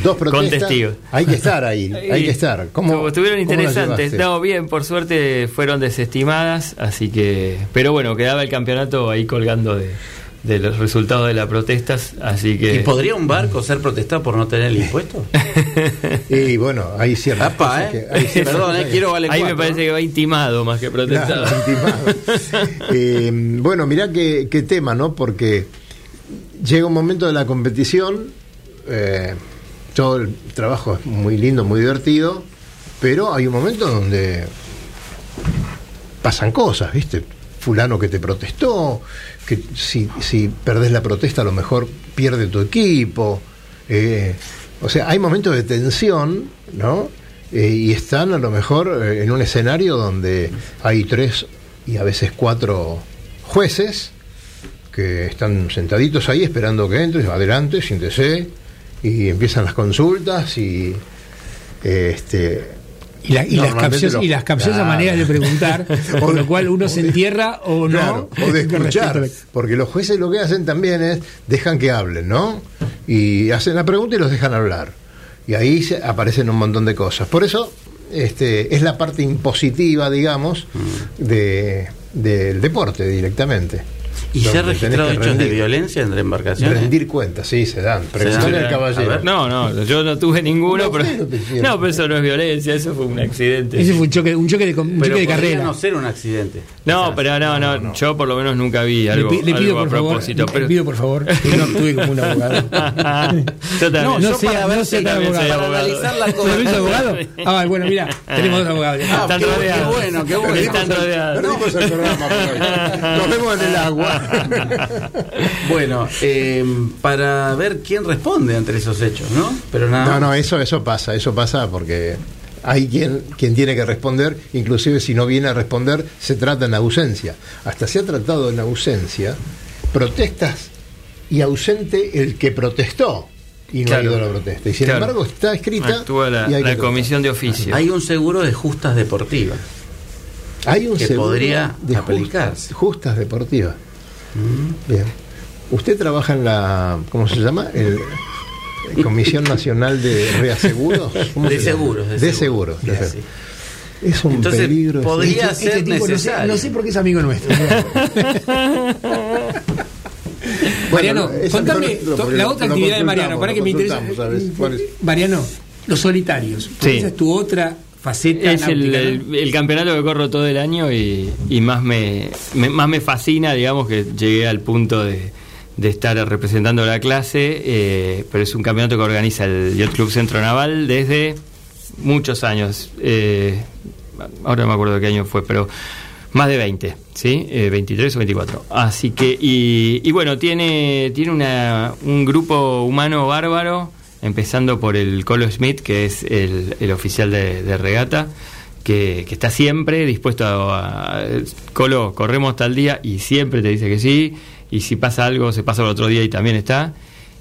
Dos protestas. Con testigos. Hay que estar ahí, <laughs> hay que estar. ¿Cómo, Estuvo- Estuvieron cómo interesantes. No, bien, por suerte fueron desestimadas, así que. Pero bueno, quedaba el campeonato ahí colgando de, de los resultados de las protestas, así que. ¿Y podría un barco ser protestado por no tener el impuesto? <laughs> Y bueno, hay ciertas Apa, cosas ¿eh? que- hay ciertas Perdón, eh, que- quiero vale Ahí me parece ¿no? que va intimado más que protestado. <laughs> Eh, bueno, mirá qué, qué tema, ¿no? Porque llega un momento de la competición, eh, todo el trabajo es muy lindo, muy divertido, pero hay un momento donde pasan cosas, ¿viste? Fulano que te protestó, que si, si perdés la protesta a lo mejor pierde tu equipo. eh, o sea, hay momentos de tensión, ¿no? Eh, y están a lo mejor eh, en un escenario donde hay tres y a veces cuatro jueces que están sentaditos ahí esperando que entres, adelante, siéntese, y empiezan las consultas y este Y, la- y las, capciosas, y las capciosas Claro. maneras de preguntar, <laughs> con lo cual uno se entierra o no. Claro, o de escuchar, porque los jueces lo que hacen también es dejan que hablen, ¿no? Y hacen la pregunta y los dejan hablar. Y ahí se- aparecen un montón de cosas. Por eso este, es la parte impositiva, digamos, de, del deporte directamente. ¿Y se tenés registrado hechos de rendir- violencia entre embarcaciones? Rendir cuentas, sí, se dan. Preguntale al caballero. No, no, yo no tuve ninguno, No, pero. No, pero eso no es violencia, eso fue un accidente. Ese fue un choque, un choque de, un Pero choque de carrera. no ser un accidente. No, O sea, pero no, no, yo por lo menos nunca vi Le, algo, pi- le pido algo por a favor, propósito. le pero... pido por favor <laughs> que no actúe como un abogado. <laughs> yo también. No, no yo sea, para no ver sea si tan también soy abogado. Para abogado. analizar la ¿Pero cosa. abogado? <laughs> Ah, bueno, mira, tenemos dos abogados. Ah, Están qué, qué rodeados. bueno, qué bueno. Están rodeados. Perdimos el programa por hoy. Nos vemos en el agua. <laughs> bueno, eh, para ver quién responde ante esos hechos, ¿no? Pero nada. No, no, eso, eso pasa, eso pasa porque hay quien, quien tiene que responder, inclusive si no viene a responder, se trata en ausencia. Hasta se ha tratado en ausencia protestas y ausente el que protestó y no Claro. ha ido a la protesta. Y sin Claro. embargo está escrita. Actúa la, y hay la comisión de oficio. Hay un seguro de justas deportivas. Hay un que seguro podría de aplicarse. justas, justas deportivas. Bien. Usted trabaja en la, ¿cómo se llama? El, Comisión Nacional de Reaseguros. <laughs> ¿Cómo De seguros, de De seguros. seguros. Sí. Es un Entonces, peligro. podría Este- ser este tipo no sé, necesario. no sé por qué es amigo nuestro. <laughs> Mariano, Bueno, contame no- la otra actividad de Mariano, para que me interesa. consultamos, ¿sabes? ¿Cuál es? Mariano, los solitarios. Sí. Esa es tu otra faceta Es el, el- campeonato que corro todo el año y, y más, me, me- más me fascina, digamos, que llegué al punto de, de estar representando la clase, eh, pero es un campeonato que organiza el Yacht Club Centro Naval desde muchos años. eh, ahora no me acuerdo de qué año fue, pero más de 20, ¿sí? Eh, 23 o 24. Así que, y, y bueno, tiene, tiene una, un grupo humano bárbaro, empezando por el Colo Smith, que es el, el oficial de, regata, que, que está siempre dispuesto a, a- Colo, corremos tal día, y siempre te dice que sí, y si pasa algo, se pasa al otro día y también está.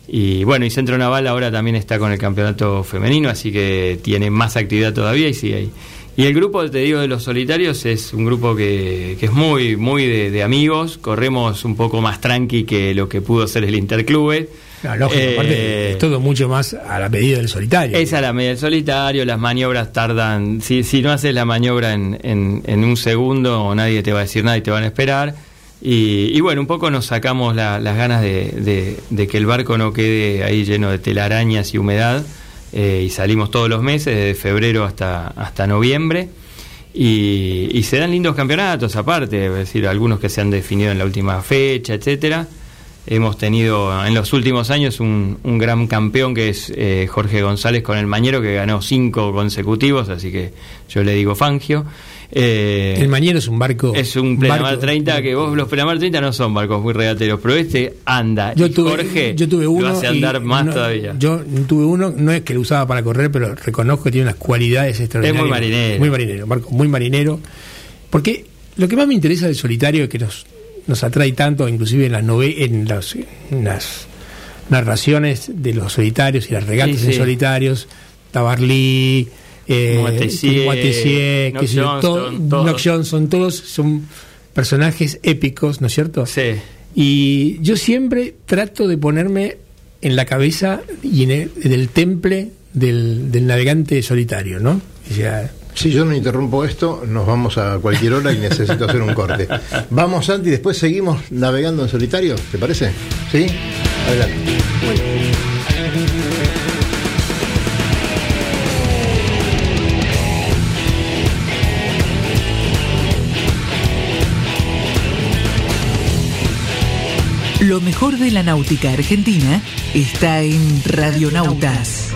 Y bueno, y Centro Naval ahora también está con el campeonato femenino, así que tiene más actividad todavía y sigue ahí. Y el grupo, te digo, de los solitarios es un grupo que, que es muy, muy de, de amigos. Corremos un poco más tranqui que lo que pudo ser el Interclube. No, lógico, Eh, aparte es todo mucho más a la medida del solitario. Es a la media del solitario, las maniobras tardan. Si, si no haces la maniobra en, en- en un segundo, nadie te va a decir nada y te van a esperar. Y, y bueno, un poco nos sacamos la- las ganas de, de- de que el barco no quede ahí lleno de telarañas y humedad. eh, y salimos todos los meses, desde febrero hasta, hasta noviembre. Y, y se dan lindos campeonatos aparte, es decir, algunos que se han definido en la última fecha, etcétera. Hemos tenido en los últimos años un, un gran campeón que es eh, Jorge González con el Mañero, que ganó cinco consecutivos, así que yo le digo Fangio. Eh, el Mañero es un barco. es un Plenamar barco- 30, que vos los Plenamar 30 no son barcos muy regateros, pero este anda. Yo y tuve, Jorge yo tuve uno. lo hace andar más no- todavía. Yo tuve uno, no es que lo usaba para correr, pero reconozco que tiene unas cualidades extraordinarias. Es muy marinero. Muy marinero, barco muy marinero. Porque lo que más me interesa del solitario es que nos, nos atrae tanto, inclusive en las, nove en las, en las narraciones de los solitarios y las regatas Sí, en solitarios, Tabarly. Eh, sé yo, Johnston, todo- todos. Knox Johnson, todos son personajes épicos, ¿no es cierto? Sí. Y yo siempre trato de ponerme en la cabeza y en el, en el temple del, del navegante solitario, ¿no? O sea, Si yo no interrumpo esto, nos vamos a cualquier hora y necesito hacer un corte. Vamos, Santi, después seguimos navegando en solitario, ¿te parece? ¿Sí? Adelante. Lo mejor de la náutica argentina está en Radionautas.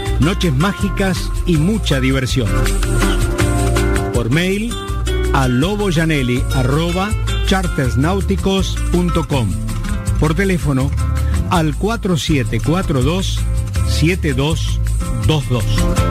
noches mágicas y mucha diversión. Por mail a chartersnáuticos.com. Por teléfono al 4742 7222.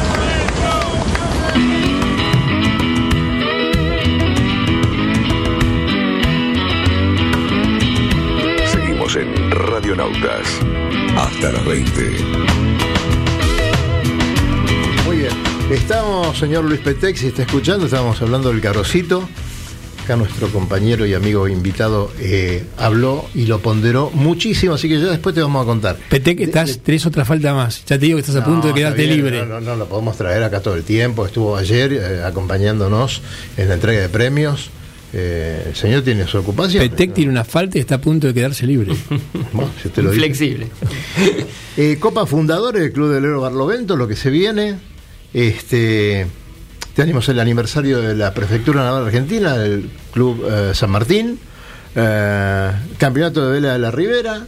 En Radionautas. Hasta las 20. Muy bien. Estamos, señor Luis Petex, si está escuchando, estábamos hablando del carocito. Acá nuestro compañero y amigo invitado eh, habló y lo ponderó muchísimo, así que ya después te vamos a contar. Pete, que estás, tenés otra falta más. Ya te digo que estás a punto de quedarte bien, libre. No, no, no, lo podemos traer acá todo el tiempo. Estuvo ayer eh, acompañándonos en la entrega de premios. Eh, el señor tiene su ocupación. Petec tiene una falta y está a punto de quedarse libre. <laughs> Bueno, si lo. Flexible. <laughs> Eh, Copa Fundadores del Club del Héroe Barlovento, lo que se viene. Este, tenemos el aniversario de la Prefectura Naval Argentina, del Club eh, San Martín. eh, campeonato de Vela de la Ribera,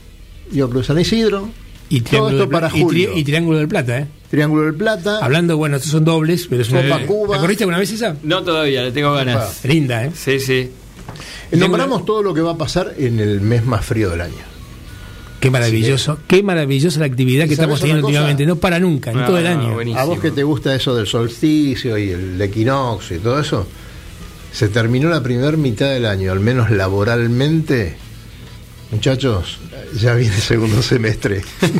Yo Club San Isidro. Y Todo Triángulo, esto del, para y, Tri- y Triángulo del Plata, ¿eh? Triángulo del Plata. Hablando, bueno, estos son dobles, pero es una. Copa Cuba. ¿La corriste alguna vez esa? No todavía, le tengo ganas. Linda, ¿eh? Sí, sí. Nombramos todo lo que va a pasar en el mes más frío del año. Qué maravilloso, qué maravillosa la actividad que ¿Sabes estamos teniendo últimamente. No para nunca, en Ah, todo el año. buenísimo. A vos que te gusta eso del solsticio y el equinoccio y todo eso, se terminó la primera mitad del año, al menos laboralmente. Muchachos, ya viene el segundo semestre. <laughs>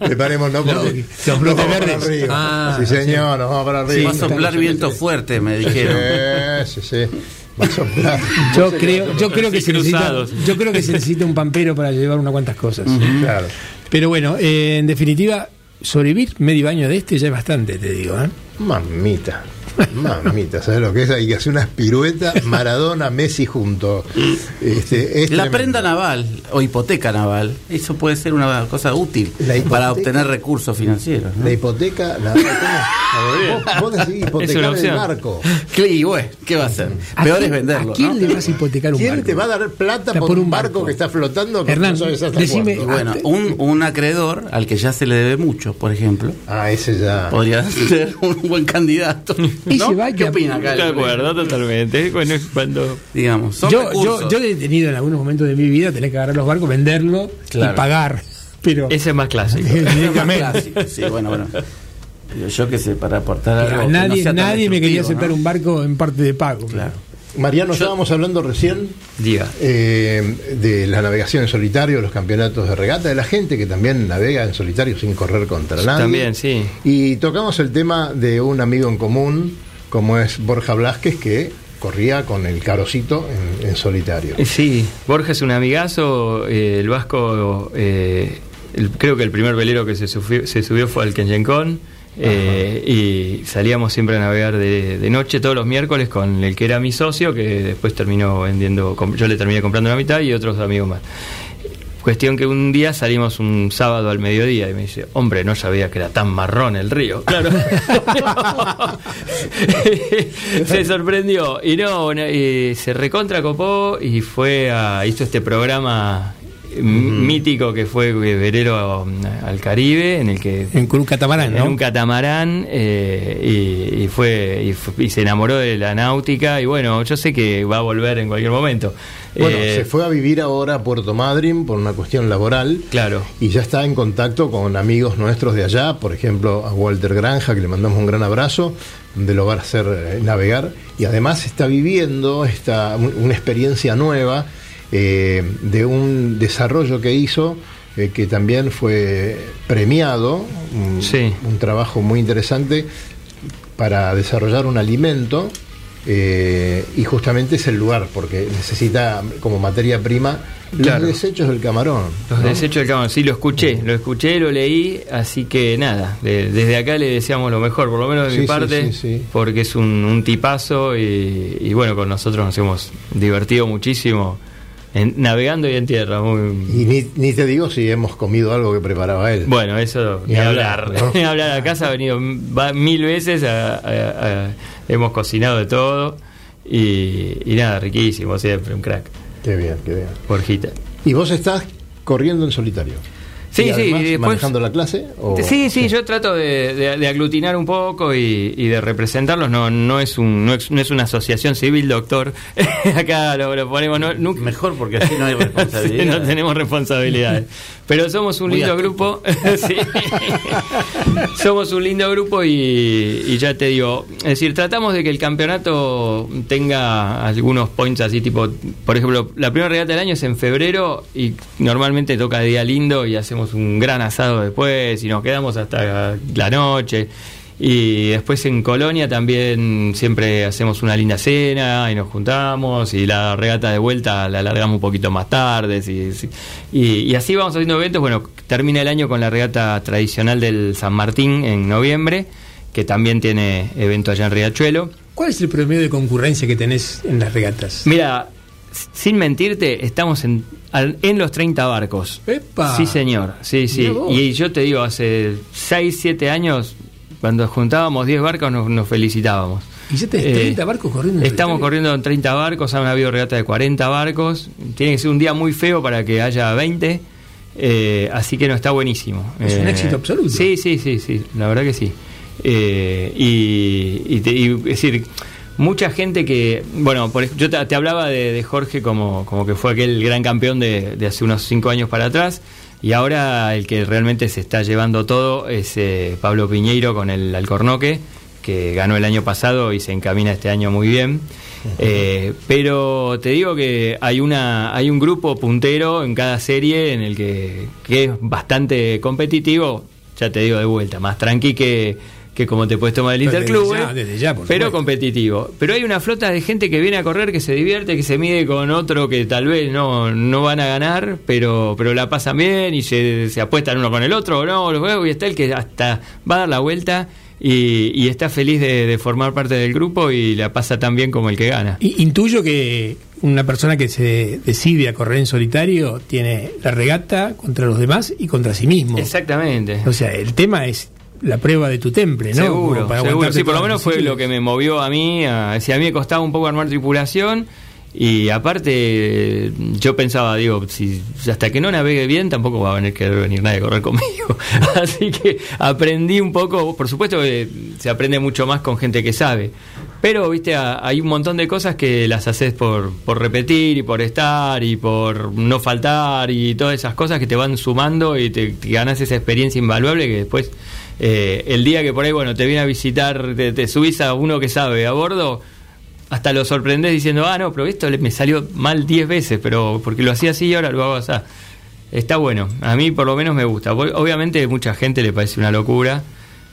Preparémonos porque los nos brotes vamos para arriba. Ah, sí, señor, nos vamos para arriba. Va a soplar viento fuerte, me dijeron. Sí, sí, sí. Va a soplar. Yo creo, yo creo que Sí, se necesita, yo creo que se necesita un pampero para llevar unas cuantas cosas. Claro. Pero bueno, eh, en definitiva, sobrevivir medio año de este ya es bastante, te digo. ¿eh? Mamita. Mamita, ¿sabes lo que es? Hay que hacer unas piruetas Maradona, Messi juntos. Este, es La tremendo. prenda naval o hipoteca naval, eso puede ser una cosa útil La hipoteca- para obtener recursos financieros. ¿no? La hipoteca, la, ¿cómo? Vos, vos decís Es hipotecar el barco. ¿Qué, y bueno, ¿qué va a hacer? ¿A Peor quién- es venderlo. ¿A quién ¿no? le vas a hipotecar un ¿Quién barco? te va a dar plata por, un barco, que está flotando? que Hernán, no sabes hasta decime- bueno, un, un acreedor al que ya se le debe mucho, por ejemplo, Ah, ese ya. podría <laughs> ser un buen candidato. Ese ¿no? va ¿Qué que- opina acá? De acuerdo, totalmente. Bueno, cuando. Digamos, son Yo, yo, yo he tenido en algunos momentos de mi vida tener que agarrar los barcos, venderlo Claro. y pagar. Pero Ese es más clásico. <laughs> directamente. Clásico, Sí, bueno, bueno. Yo, yo qué sé, para aportar algo. que no nadie nadie me quería aceptar ¿no? un barco en parte de pago. Claro. Mariano, estábamos hablando recién eh, de la navegación en solitario, los campeonatos de regata, de la gente que también navega en solitario sin correr contra nadie. También, sí. Y tocamos el tema de un amigo en común, como es Borja Blasquez, que corría con el carocito en, en solitario. Eh, Sí, Borja es un amigazo. eh, el vasco, eh, el- creo que el primer velero que se subió, se subió fue al Kenyencon. Eh, y salíamos siempre a navegar de, de noche todos los miércoles con el que era mi socio, que después terminó vendiendo, yo le terminé comprando la mitad y otros amigos más. Cuestión que un día salimos un sábado al mediodía y me dice, hombre, no sabía que era tan marrón el río. Claro. <laughs> se sorprendió. Y no, se recontra copó y fue a, hizo este programa m- mítico que fue Velero um, al Caribe, en el que En, un catamarán, en ¿no? un catamarán eh, y, y fue y, se enamoró de la náutica y bueno yo sé que va a volver en cualquier momento Bueno, Eh, se fue a vivir ahora a Puerto Madryn por una cuestión laboral. claro Y ya está en contacto con amigos nuestros de allá, por ejemplo a Walter Granja, que le mandamos un gran abrazo, donde lo va a hacer eh, navegar. Y además está viviendo esta, un- una experiencia nueva eh, de un desarrollo que hizo, eh, que también fue premiado, un, Sí. un trabajo muy interesante para desarrollar un alimento eh, y justamente es el lugar, porque necesita como materia prima Claro. los desechos del camarón. Los ¿no? desechos del camarón, sí, lo escuché, lo escuché, lo leí, así que nada, de- desde acá le deseamos lo mejor, por lo menos de Sí, mi parte, sí. porque es un, un tipazo y, y bueno, con nosotros nos hemos divertido muchísimo en- navegando y en tierra. muy- Y ni, ni te digo si hemos comido algo que preparaba él. Bueno, eso ni, Ni hablar. hablar, ¿no? <laughs> Ni hablar a casa, ha venido va mil veces, a- a- a- hemos cocinado de todo y, y nada, riquísimo, siempre, un crack. Qué bien, qué bien. Borjita. ¿Y vos estás corriendo en solitario? Sí, ¿Y sí, además y después- manejando la clase? o- Sí, sí, yo trato de, de- de aglutinar un poco y, y de representarlos. No, no es un, no es, no es una asociación civil, doctor. <laughs> Acá lo, lo ponemos. No, nunca- Mejor porque así no hay responsabilidad. <laughs> Sí, no tenemos responsabilidades. Pero somos un Muy lindo grupo. <laughs> Somos un lindo grupo y, y ya te digo, es decir, tratamos de que el campeonato tenga algunos points así, tipo, por ejemplo, la primera regata del año es en febrero y normalmente toca día lindo y hacemos un gran asado después y nos quedamos hasta la noche. Y después en Colonia también siempre hacemos una linda cena y nos juntamos y la regata de vuelta la alargamos un poquito más tarde. sí, sí. Y, y así vamos haciendo eventos. Bueno, termina el año con la regata tradicional del San Martín en noviembre, que también tiene evento allá en Riachuelo. ¿Cuál es el promedio de concurrencia que tenés en las regatas? Mira, sin mentirte, estamos en, en los 30 barcos. ¡Epa! Sí, señor. Sí, sí. Y yo te digo, hace 6, 7 años, cuando juntábamos 10 barcos, nos, nos felicitábamos. Y ya tenés Eh, 30 barcos corriendo. en Estamos corriendo en 30 barcos, han habido regata de 40 barcos. Tiene que ser un día muy feo para que haya 20. eh, así que no está buenísimo. Es un Eh, éxito absoluto. Sí, sí, sí, sí, la verdad que sí. Eh, y, y te- y, es decir, mucha gente que, bueno, por, yo te, te hablaba de, de Jorge como, como que fue aquel gran campeón de, de hace unos 5 años para atrás. Y ahora el que realmente se está llevando todo es eh, Pablo Piñeiro con el Alcornoque, que ganó el año pasado y se encamina este año muy bien. Eh, pero te digo que hay una hay un grupo puntero en cada serie en el que, que es bastante competitivo, ya te digo de vuelta, más tranqui que, que como te puedes tomar el Interclub, ya, desde ya, por pero supuesto. competitivo. Pero hay una flota de gente que viene a correr, que se divierte, que se mide con otro que tal vez no, no van a ganar, pero, pero la pasan bien y se, se apuestan uno con el otro, o no, los juegos, y está el que hasta va a dar la vuelta y, y está feliz de, de formar parte del grupo y la pasa tan bien como el que gana. Y- Intuyo que una persona que se decide a correr en solitario tiene la regata contra los demás y contra sí mismo. Exactamente. O sea, el tema es la prueba de tu temple, ¿no? Seguro, para seguro. Sí, por lo menos fue lo que me movió a mí. A, si a mí me costaba un poco armar tripulación. Y aparte, yo pensaba, digo, si hasta que no navegue bien, tampoco va a venir querer venir nadie a correr conmigo. <laughs> Así que aprendí un poco. Por supuesto que se aprende mucho más con gente que sabe. Pero, viste, hay un montón de cosas que las haces por, por repetir y por estar y por no faltar y todas esas cosas que te van sumando y te, te ganas esa experiencia invaluable que después, eh, el día que por ahí, bueno, te viene a visitar, te, subís a uno que sabe a bordo, hasta lo sorprendés diciendo, ah, no, pero esto me salió mal 10 veces, pero porque lo hacía así y ahora lo hago así. Está bueno, a mí por lo menos me gusta. Ob- Obviamente mucha gente le parece una locura,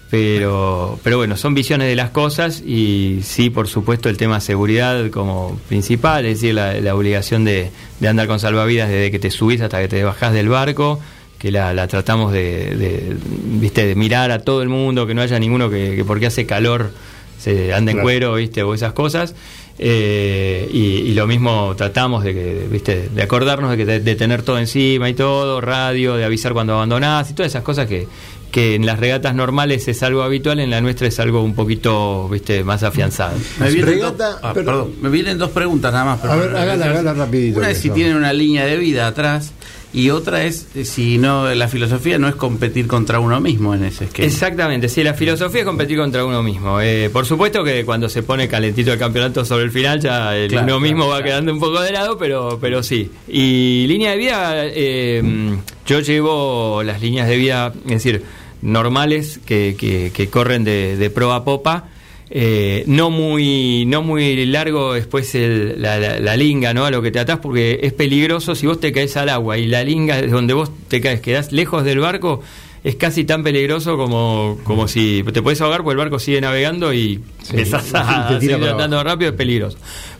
pero, pero bueno, son visiones de las cosas y sí, por supuesto, el tema seguridad como principal, es decir, la, la obligación de, de andar con salvavidas desde que te subís hasta que te bajás del barco, que la, la tratamos de, de, viste, de mirar a todo el mundo, que no haya ninguno que, que porque hace calor se anda en Claro. cuero, viste, o esas cosas. Eh, y, y lo mismo tratamos de que, viste, de acordarnos de que de, de tener todo encima y todo, radio, de avisar cuando abandonás y todas esas cosas que, que en las regatas normales es algo habitual, en la nuestra es algo un poquito, viste, más afianzado. Me vienen, Regata, dos, ah, pero- perdón, me vienen dos preguntas nada más. pero A ver, para hágala, realizar. hágala rapidito, Una es si tienen una línea de vida atrás y otra es eh, si no, la filosofía no es competir contra uno mismo en ese esquema. Exactamente, sí, la filosofía es competir contra uno mismo. Eh, por supuesto que cuando se pone calentito el campeonato sobre el final, ya el Claro, uno mismo claro, va claro. quedando un poco de lado, pero, pero sí. Y línea de vida, eh, yo llevo las líneas de vida, es decir, normales que, que- que corren de, de proa a popa. Eh, no muy no muy largo después el- la, la- la linga no a lo que te atás porque es peligroso si vos te caes al agua y la linga es donde vos te caes quedás lejos del barco es casi tan peligroso como, como si te puedes ahogar porque el barco sigue navegando y empezás te a seguir andando rápido, es peligroso.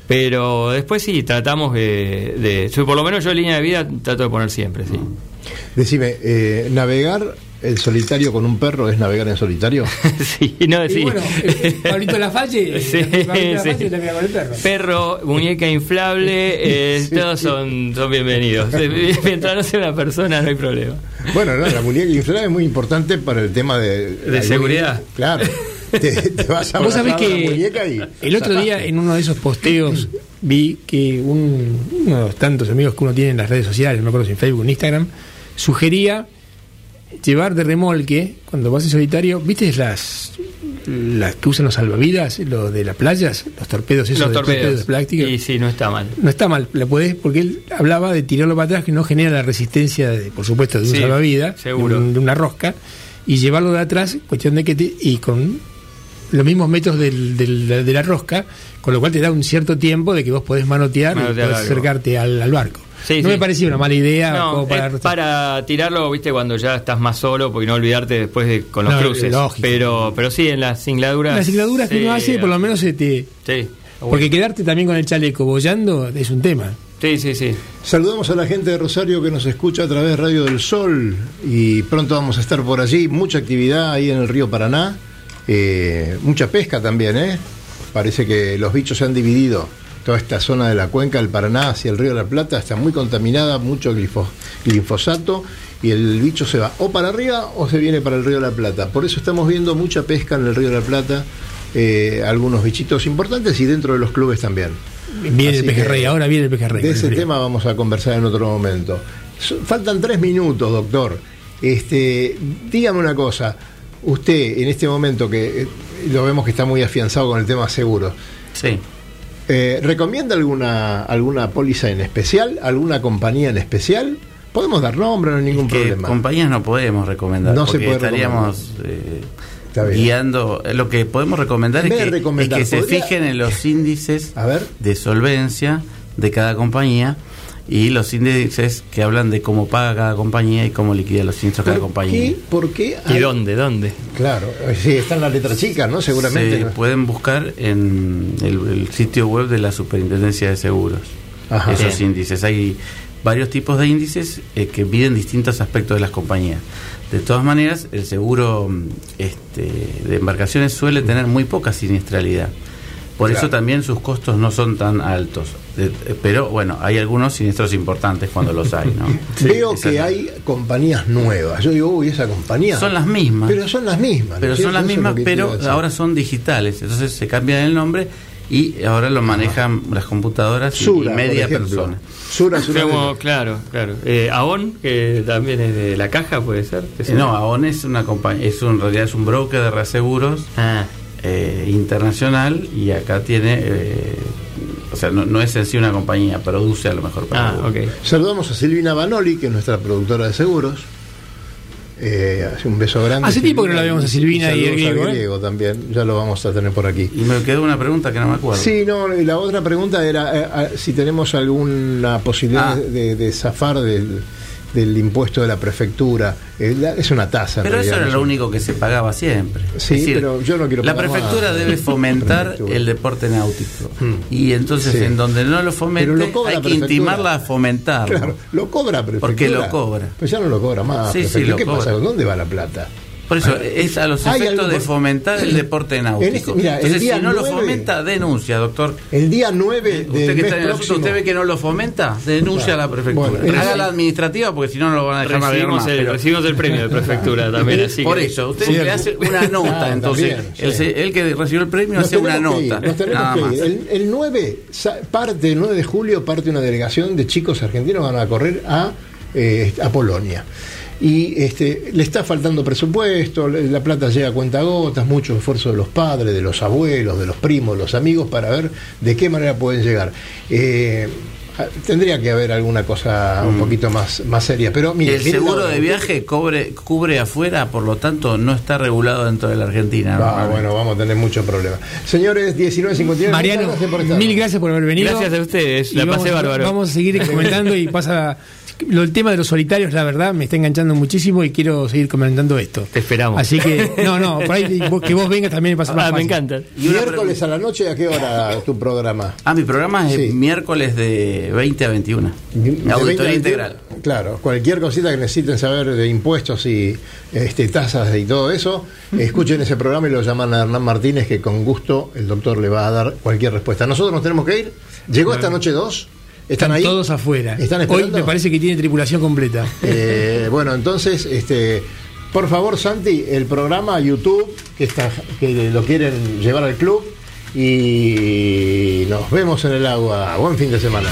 Pero después sí, tratamos de, Por lo menos yo línea de vida trato de poner siempre, sí. Decime, eh, ¿navegar el solitario con un perro es navegar en solitario? <laughs> sí, no, Y sí. bueno, <laughs> eh, Pablito Lafalle, Sí, eh, Pablito Lafalle sí. también con el perro. Perro, muñeca inflable, <laughs> eh, todos son, son bienvenidos. Mientras no sea una persona, no hay problema. Bueno, no, la muñeca inflable es muy importante para el tema de... De seguridad. Claro. Te, te vas a Vos sabés que muñeca y el otro día en uno de esos posteos vi que un- uno de los tantos amigos que uno tiene en las redes sociales, no me acuerdo si en Facebook o en Instagram, sugería llevar de remolque, cuando vas en solitario, ¿viste las las que usan los salvavidas, lo de las playas, los torpedos esos Los de torpedos. de plástico? Y sí, no está mal. No está mal, la podés, porque él hablaba de tirarlo para atrás que no genera la resistencia, de, por supuesto, de un Sí, salvavidas, de, seguro. un- de una rosca, y llevarlo de atrás, cuestión de que te, y con los mismos metros del- del- de la rosca, con lo cual te da un cierto tiempo de que vos podés manotear, y Manotear podés algo. acercarte al, al barco. Sí, no sí. me parecía una mala idea No, como para, es para tirarlo, viste, cuando ya estás más solo, porque no olvidarte después de con los No, cruces. lógico. Pero, pero sí, en las singladuras. las sigladuras que uno hace, por lo menos se te... Sí, Porque quedarte también con el chaleco bollando es un tema. sí, sí, sí. Saludamos a la gente de Rosario que nos escucha a través de Radio del Sol y pronto vamos a estar por allí. Mucha actividad ahí en el río Paraná, eh, mucha pesca también, ¿eh? Parece que los bichos se han dividido. Toda esta zona de la cuenca del Paraná hacia el río de la Plata está muy contaminada, mucho glifo- glifosato y el bicho se va o para arriba o se viene para el río de la Plata. Por eso estamos viendo mucha pesca en el río de la Plata, eh, algunos bichitos importantes y dentro de los clubes también. Viene Así el que pejerrey, ahora viene el pejerrey. De ese frío. tema vamos a conversar en otro momento. Faltan tres minutos, doctor. Este, dígame una cosa. Usted, en este momento que eh, lo vemos que está muy afianzado con el tema seguros, Sí. Eh, ¿recomienda alguna, alguna póliza en especial? ¿Alguna compañía en especial? Podemos dar nombre, no hay ningún que problema. compañías no podemos recomendar No se puede estaríamos eh, guiando lo que podemos recomendar En es que, recomendar, es que se ¿podría- fijen en los <laughs> índices A ver. de solvencia de cada compañía y los índices que hablan de cómo paga cada compañía y cómo liquida los siniestros cada ¿Por compañía qué? ¿Por qué? ¿Y dónde? ¿Dónde? Claro, eh, sí, está en la letra chica, ¿no? Seguramente. se pueden buscar en el, el sitio web de la Superintendencia de Seguros Ajá. esos Bien. índices. Hay varios tipos de índices eh, que miden distintos aspectos de las compañías. De todas maneras, el seguro mm, este, de embarcaciones suele tener muy poca siniestralidad. Por Claro. eso también sus costos no son tan altos. Eh, eh, pero bueno, hay algunos siniestros importantes cuando los hay. ¿no? <laughs> Veo Esa que hay compañías nuevas. Yo digo, uy, esa compañía. Son las mismas. Pero son las mismas. Pero ¿no es son las mismas, pero ahora son digitales. Entonces se cambia el nombre y ahora lo manejan las computadoras y- Sura, y media persona. Sura, Sura. Como, claro, claro. Eh, Avon, que también es de la caja, puede ser. ¿Te Eh? No, Aon es una compañía, es un- en realidad es un broker de reaseguros Ah, eh, internacional y acá tiene, eh, o sea, no, no es en sí una compañía, produce a lo mejor para ah, seguros. ok. Saludamos a Silvina Banoli, que es nuestra productora de seguros. Eh, hace un beso grande. Hace tiempo que no la vemos a Silvina y el saludos al griego, ¿eh? griego también. Ya lo vamos a tener por aquí. Y me quedó una pregunta que no me acuerdo. Sí, no, y la otra pregunta era eh, eh, si tenemos alguna posibilidad Ah. de, de zafar del, del impuesto de la prefectura. Eh, es una tasa. Pero eso era lo único que se pagaba siempre. Sí, pero yo no quiero La prefectura más. debe <laughs> fomentar Prefectura. el deporte náutico. Hmm. Y entonces, Sí. en donde no lo fomente, lo hay que prefectura. intimarla a fomentarlo. Claro, lo cobra prefectura. Porque lo cobra. Pues ya no lo cobra más. Sí, sí, lo ¿Qué pasa? cobra. ¿Dónde va la plata? Por eso es a los efectos algo- de fomentar el deporte náutico. este- mira, el Entonces, día si no lo 9 fomenta, denuncia, doctor. El día 9 del Usted que está en el asunto, usted ve que no lo fomenta, denuncia a la prefectura. Bueno, en Haga la administrativa porque si no, no lo van a dejar Recibimos más. el, pero- recibimos el premio de prefectura también, así Por que- eso, usted Sí, le hace una nota, Ah, entonces también, el, sí. se- el que recibió el premio Nos hace una ir, nota. nos tenemos nada que más. ir. El, el 9, sa- parte, el 9 de julio, parte una delegación de chicos argentinos van a correr a, eh, a Polonia. Y este, le está faltando presupuesto, la plata llega a cuentagotas, mucho esfuerzo de los padres, de los abuelos, de los primos, de los amigos para ver de qué manera pueden llegar. Eh, Tendría que haber alguna cosa un poquito más, más seria. Pero mire, el mire seguro la- de viaje cubre, cubre afuera, por lo tanto no está regulado dentro de la Argentina. Ah, bueno, vamos a tener muchos problemas. Señores, 1959. Mariano, gracias por estar. mil gracias por haber venido. Gracias a ustedes, Y la vamos, pasé bárbaro. Vamos a seguir <laughs> comentando y pasa. Lo, el tema de los solitarios, la verdad, me está enganchando muchísimo y quiero seguir comentando esto. Te esperamos. Así que, <laughs> no, no, por ahí vos- que vos vengas también pasa más Ah, me fácil. encanta. Y Miércoles a la noche, ¿a qué hora tu programa? Ah, mi programa es Sí. miércoles de 20 a 21. De 20 a Auditoría 21. integral. Claro, cualquier cosita que necesiten saber de impuestos y este, tasas y todo eso, escuchen ese programa y lo llaman a Hernán Martínez, que con gusto el doctor le va a dar cualquier respuesta. Nosotros nos tenemos que ir. Llegó esta noche dos. ¿Están, Están ahí? todos afuera. ¿Están Hoy me parece que tiene tripulación completa. Eh, bueno, entonces, este, por favor, Santi, el programa YouTube, que, está, que lo quieren llevar al club, y nos vemos en el agua. Buen fin de semana.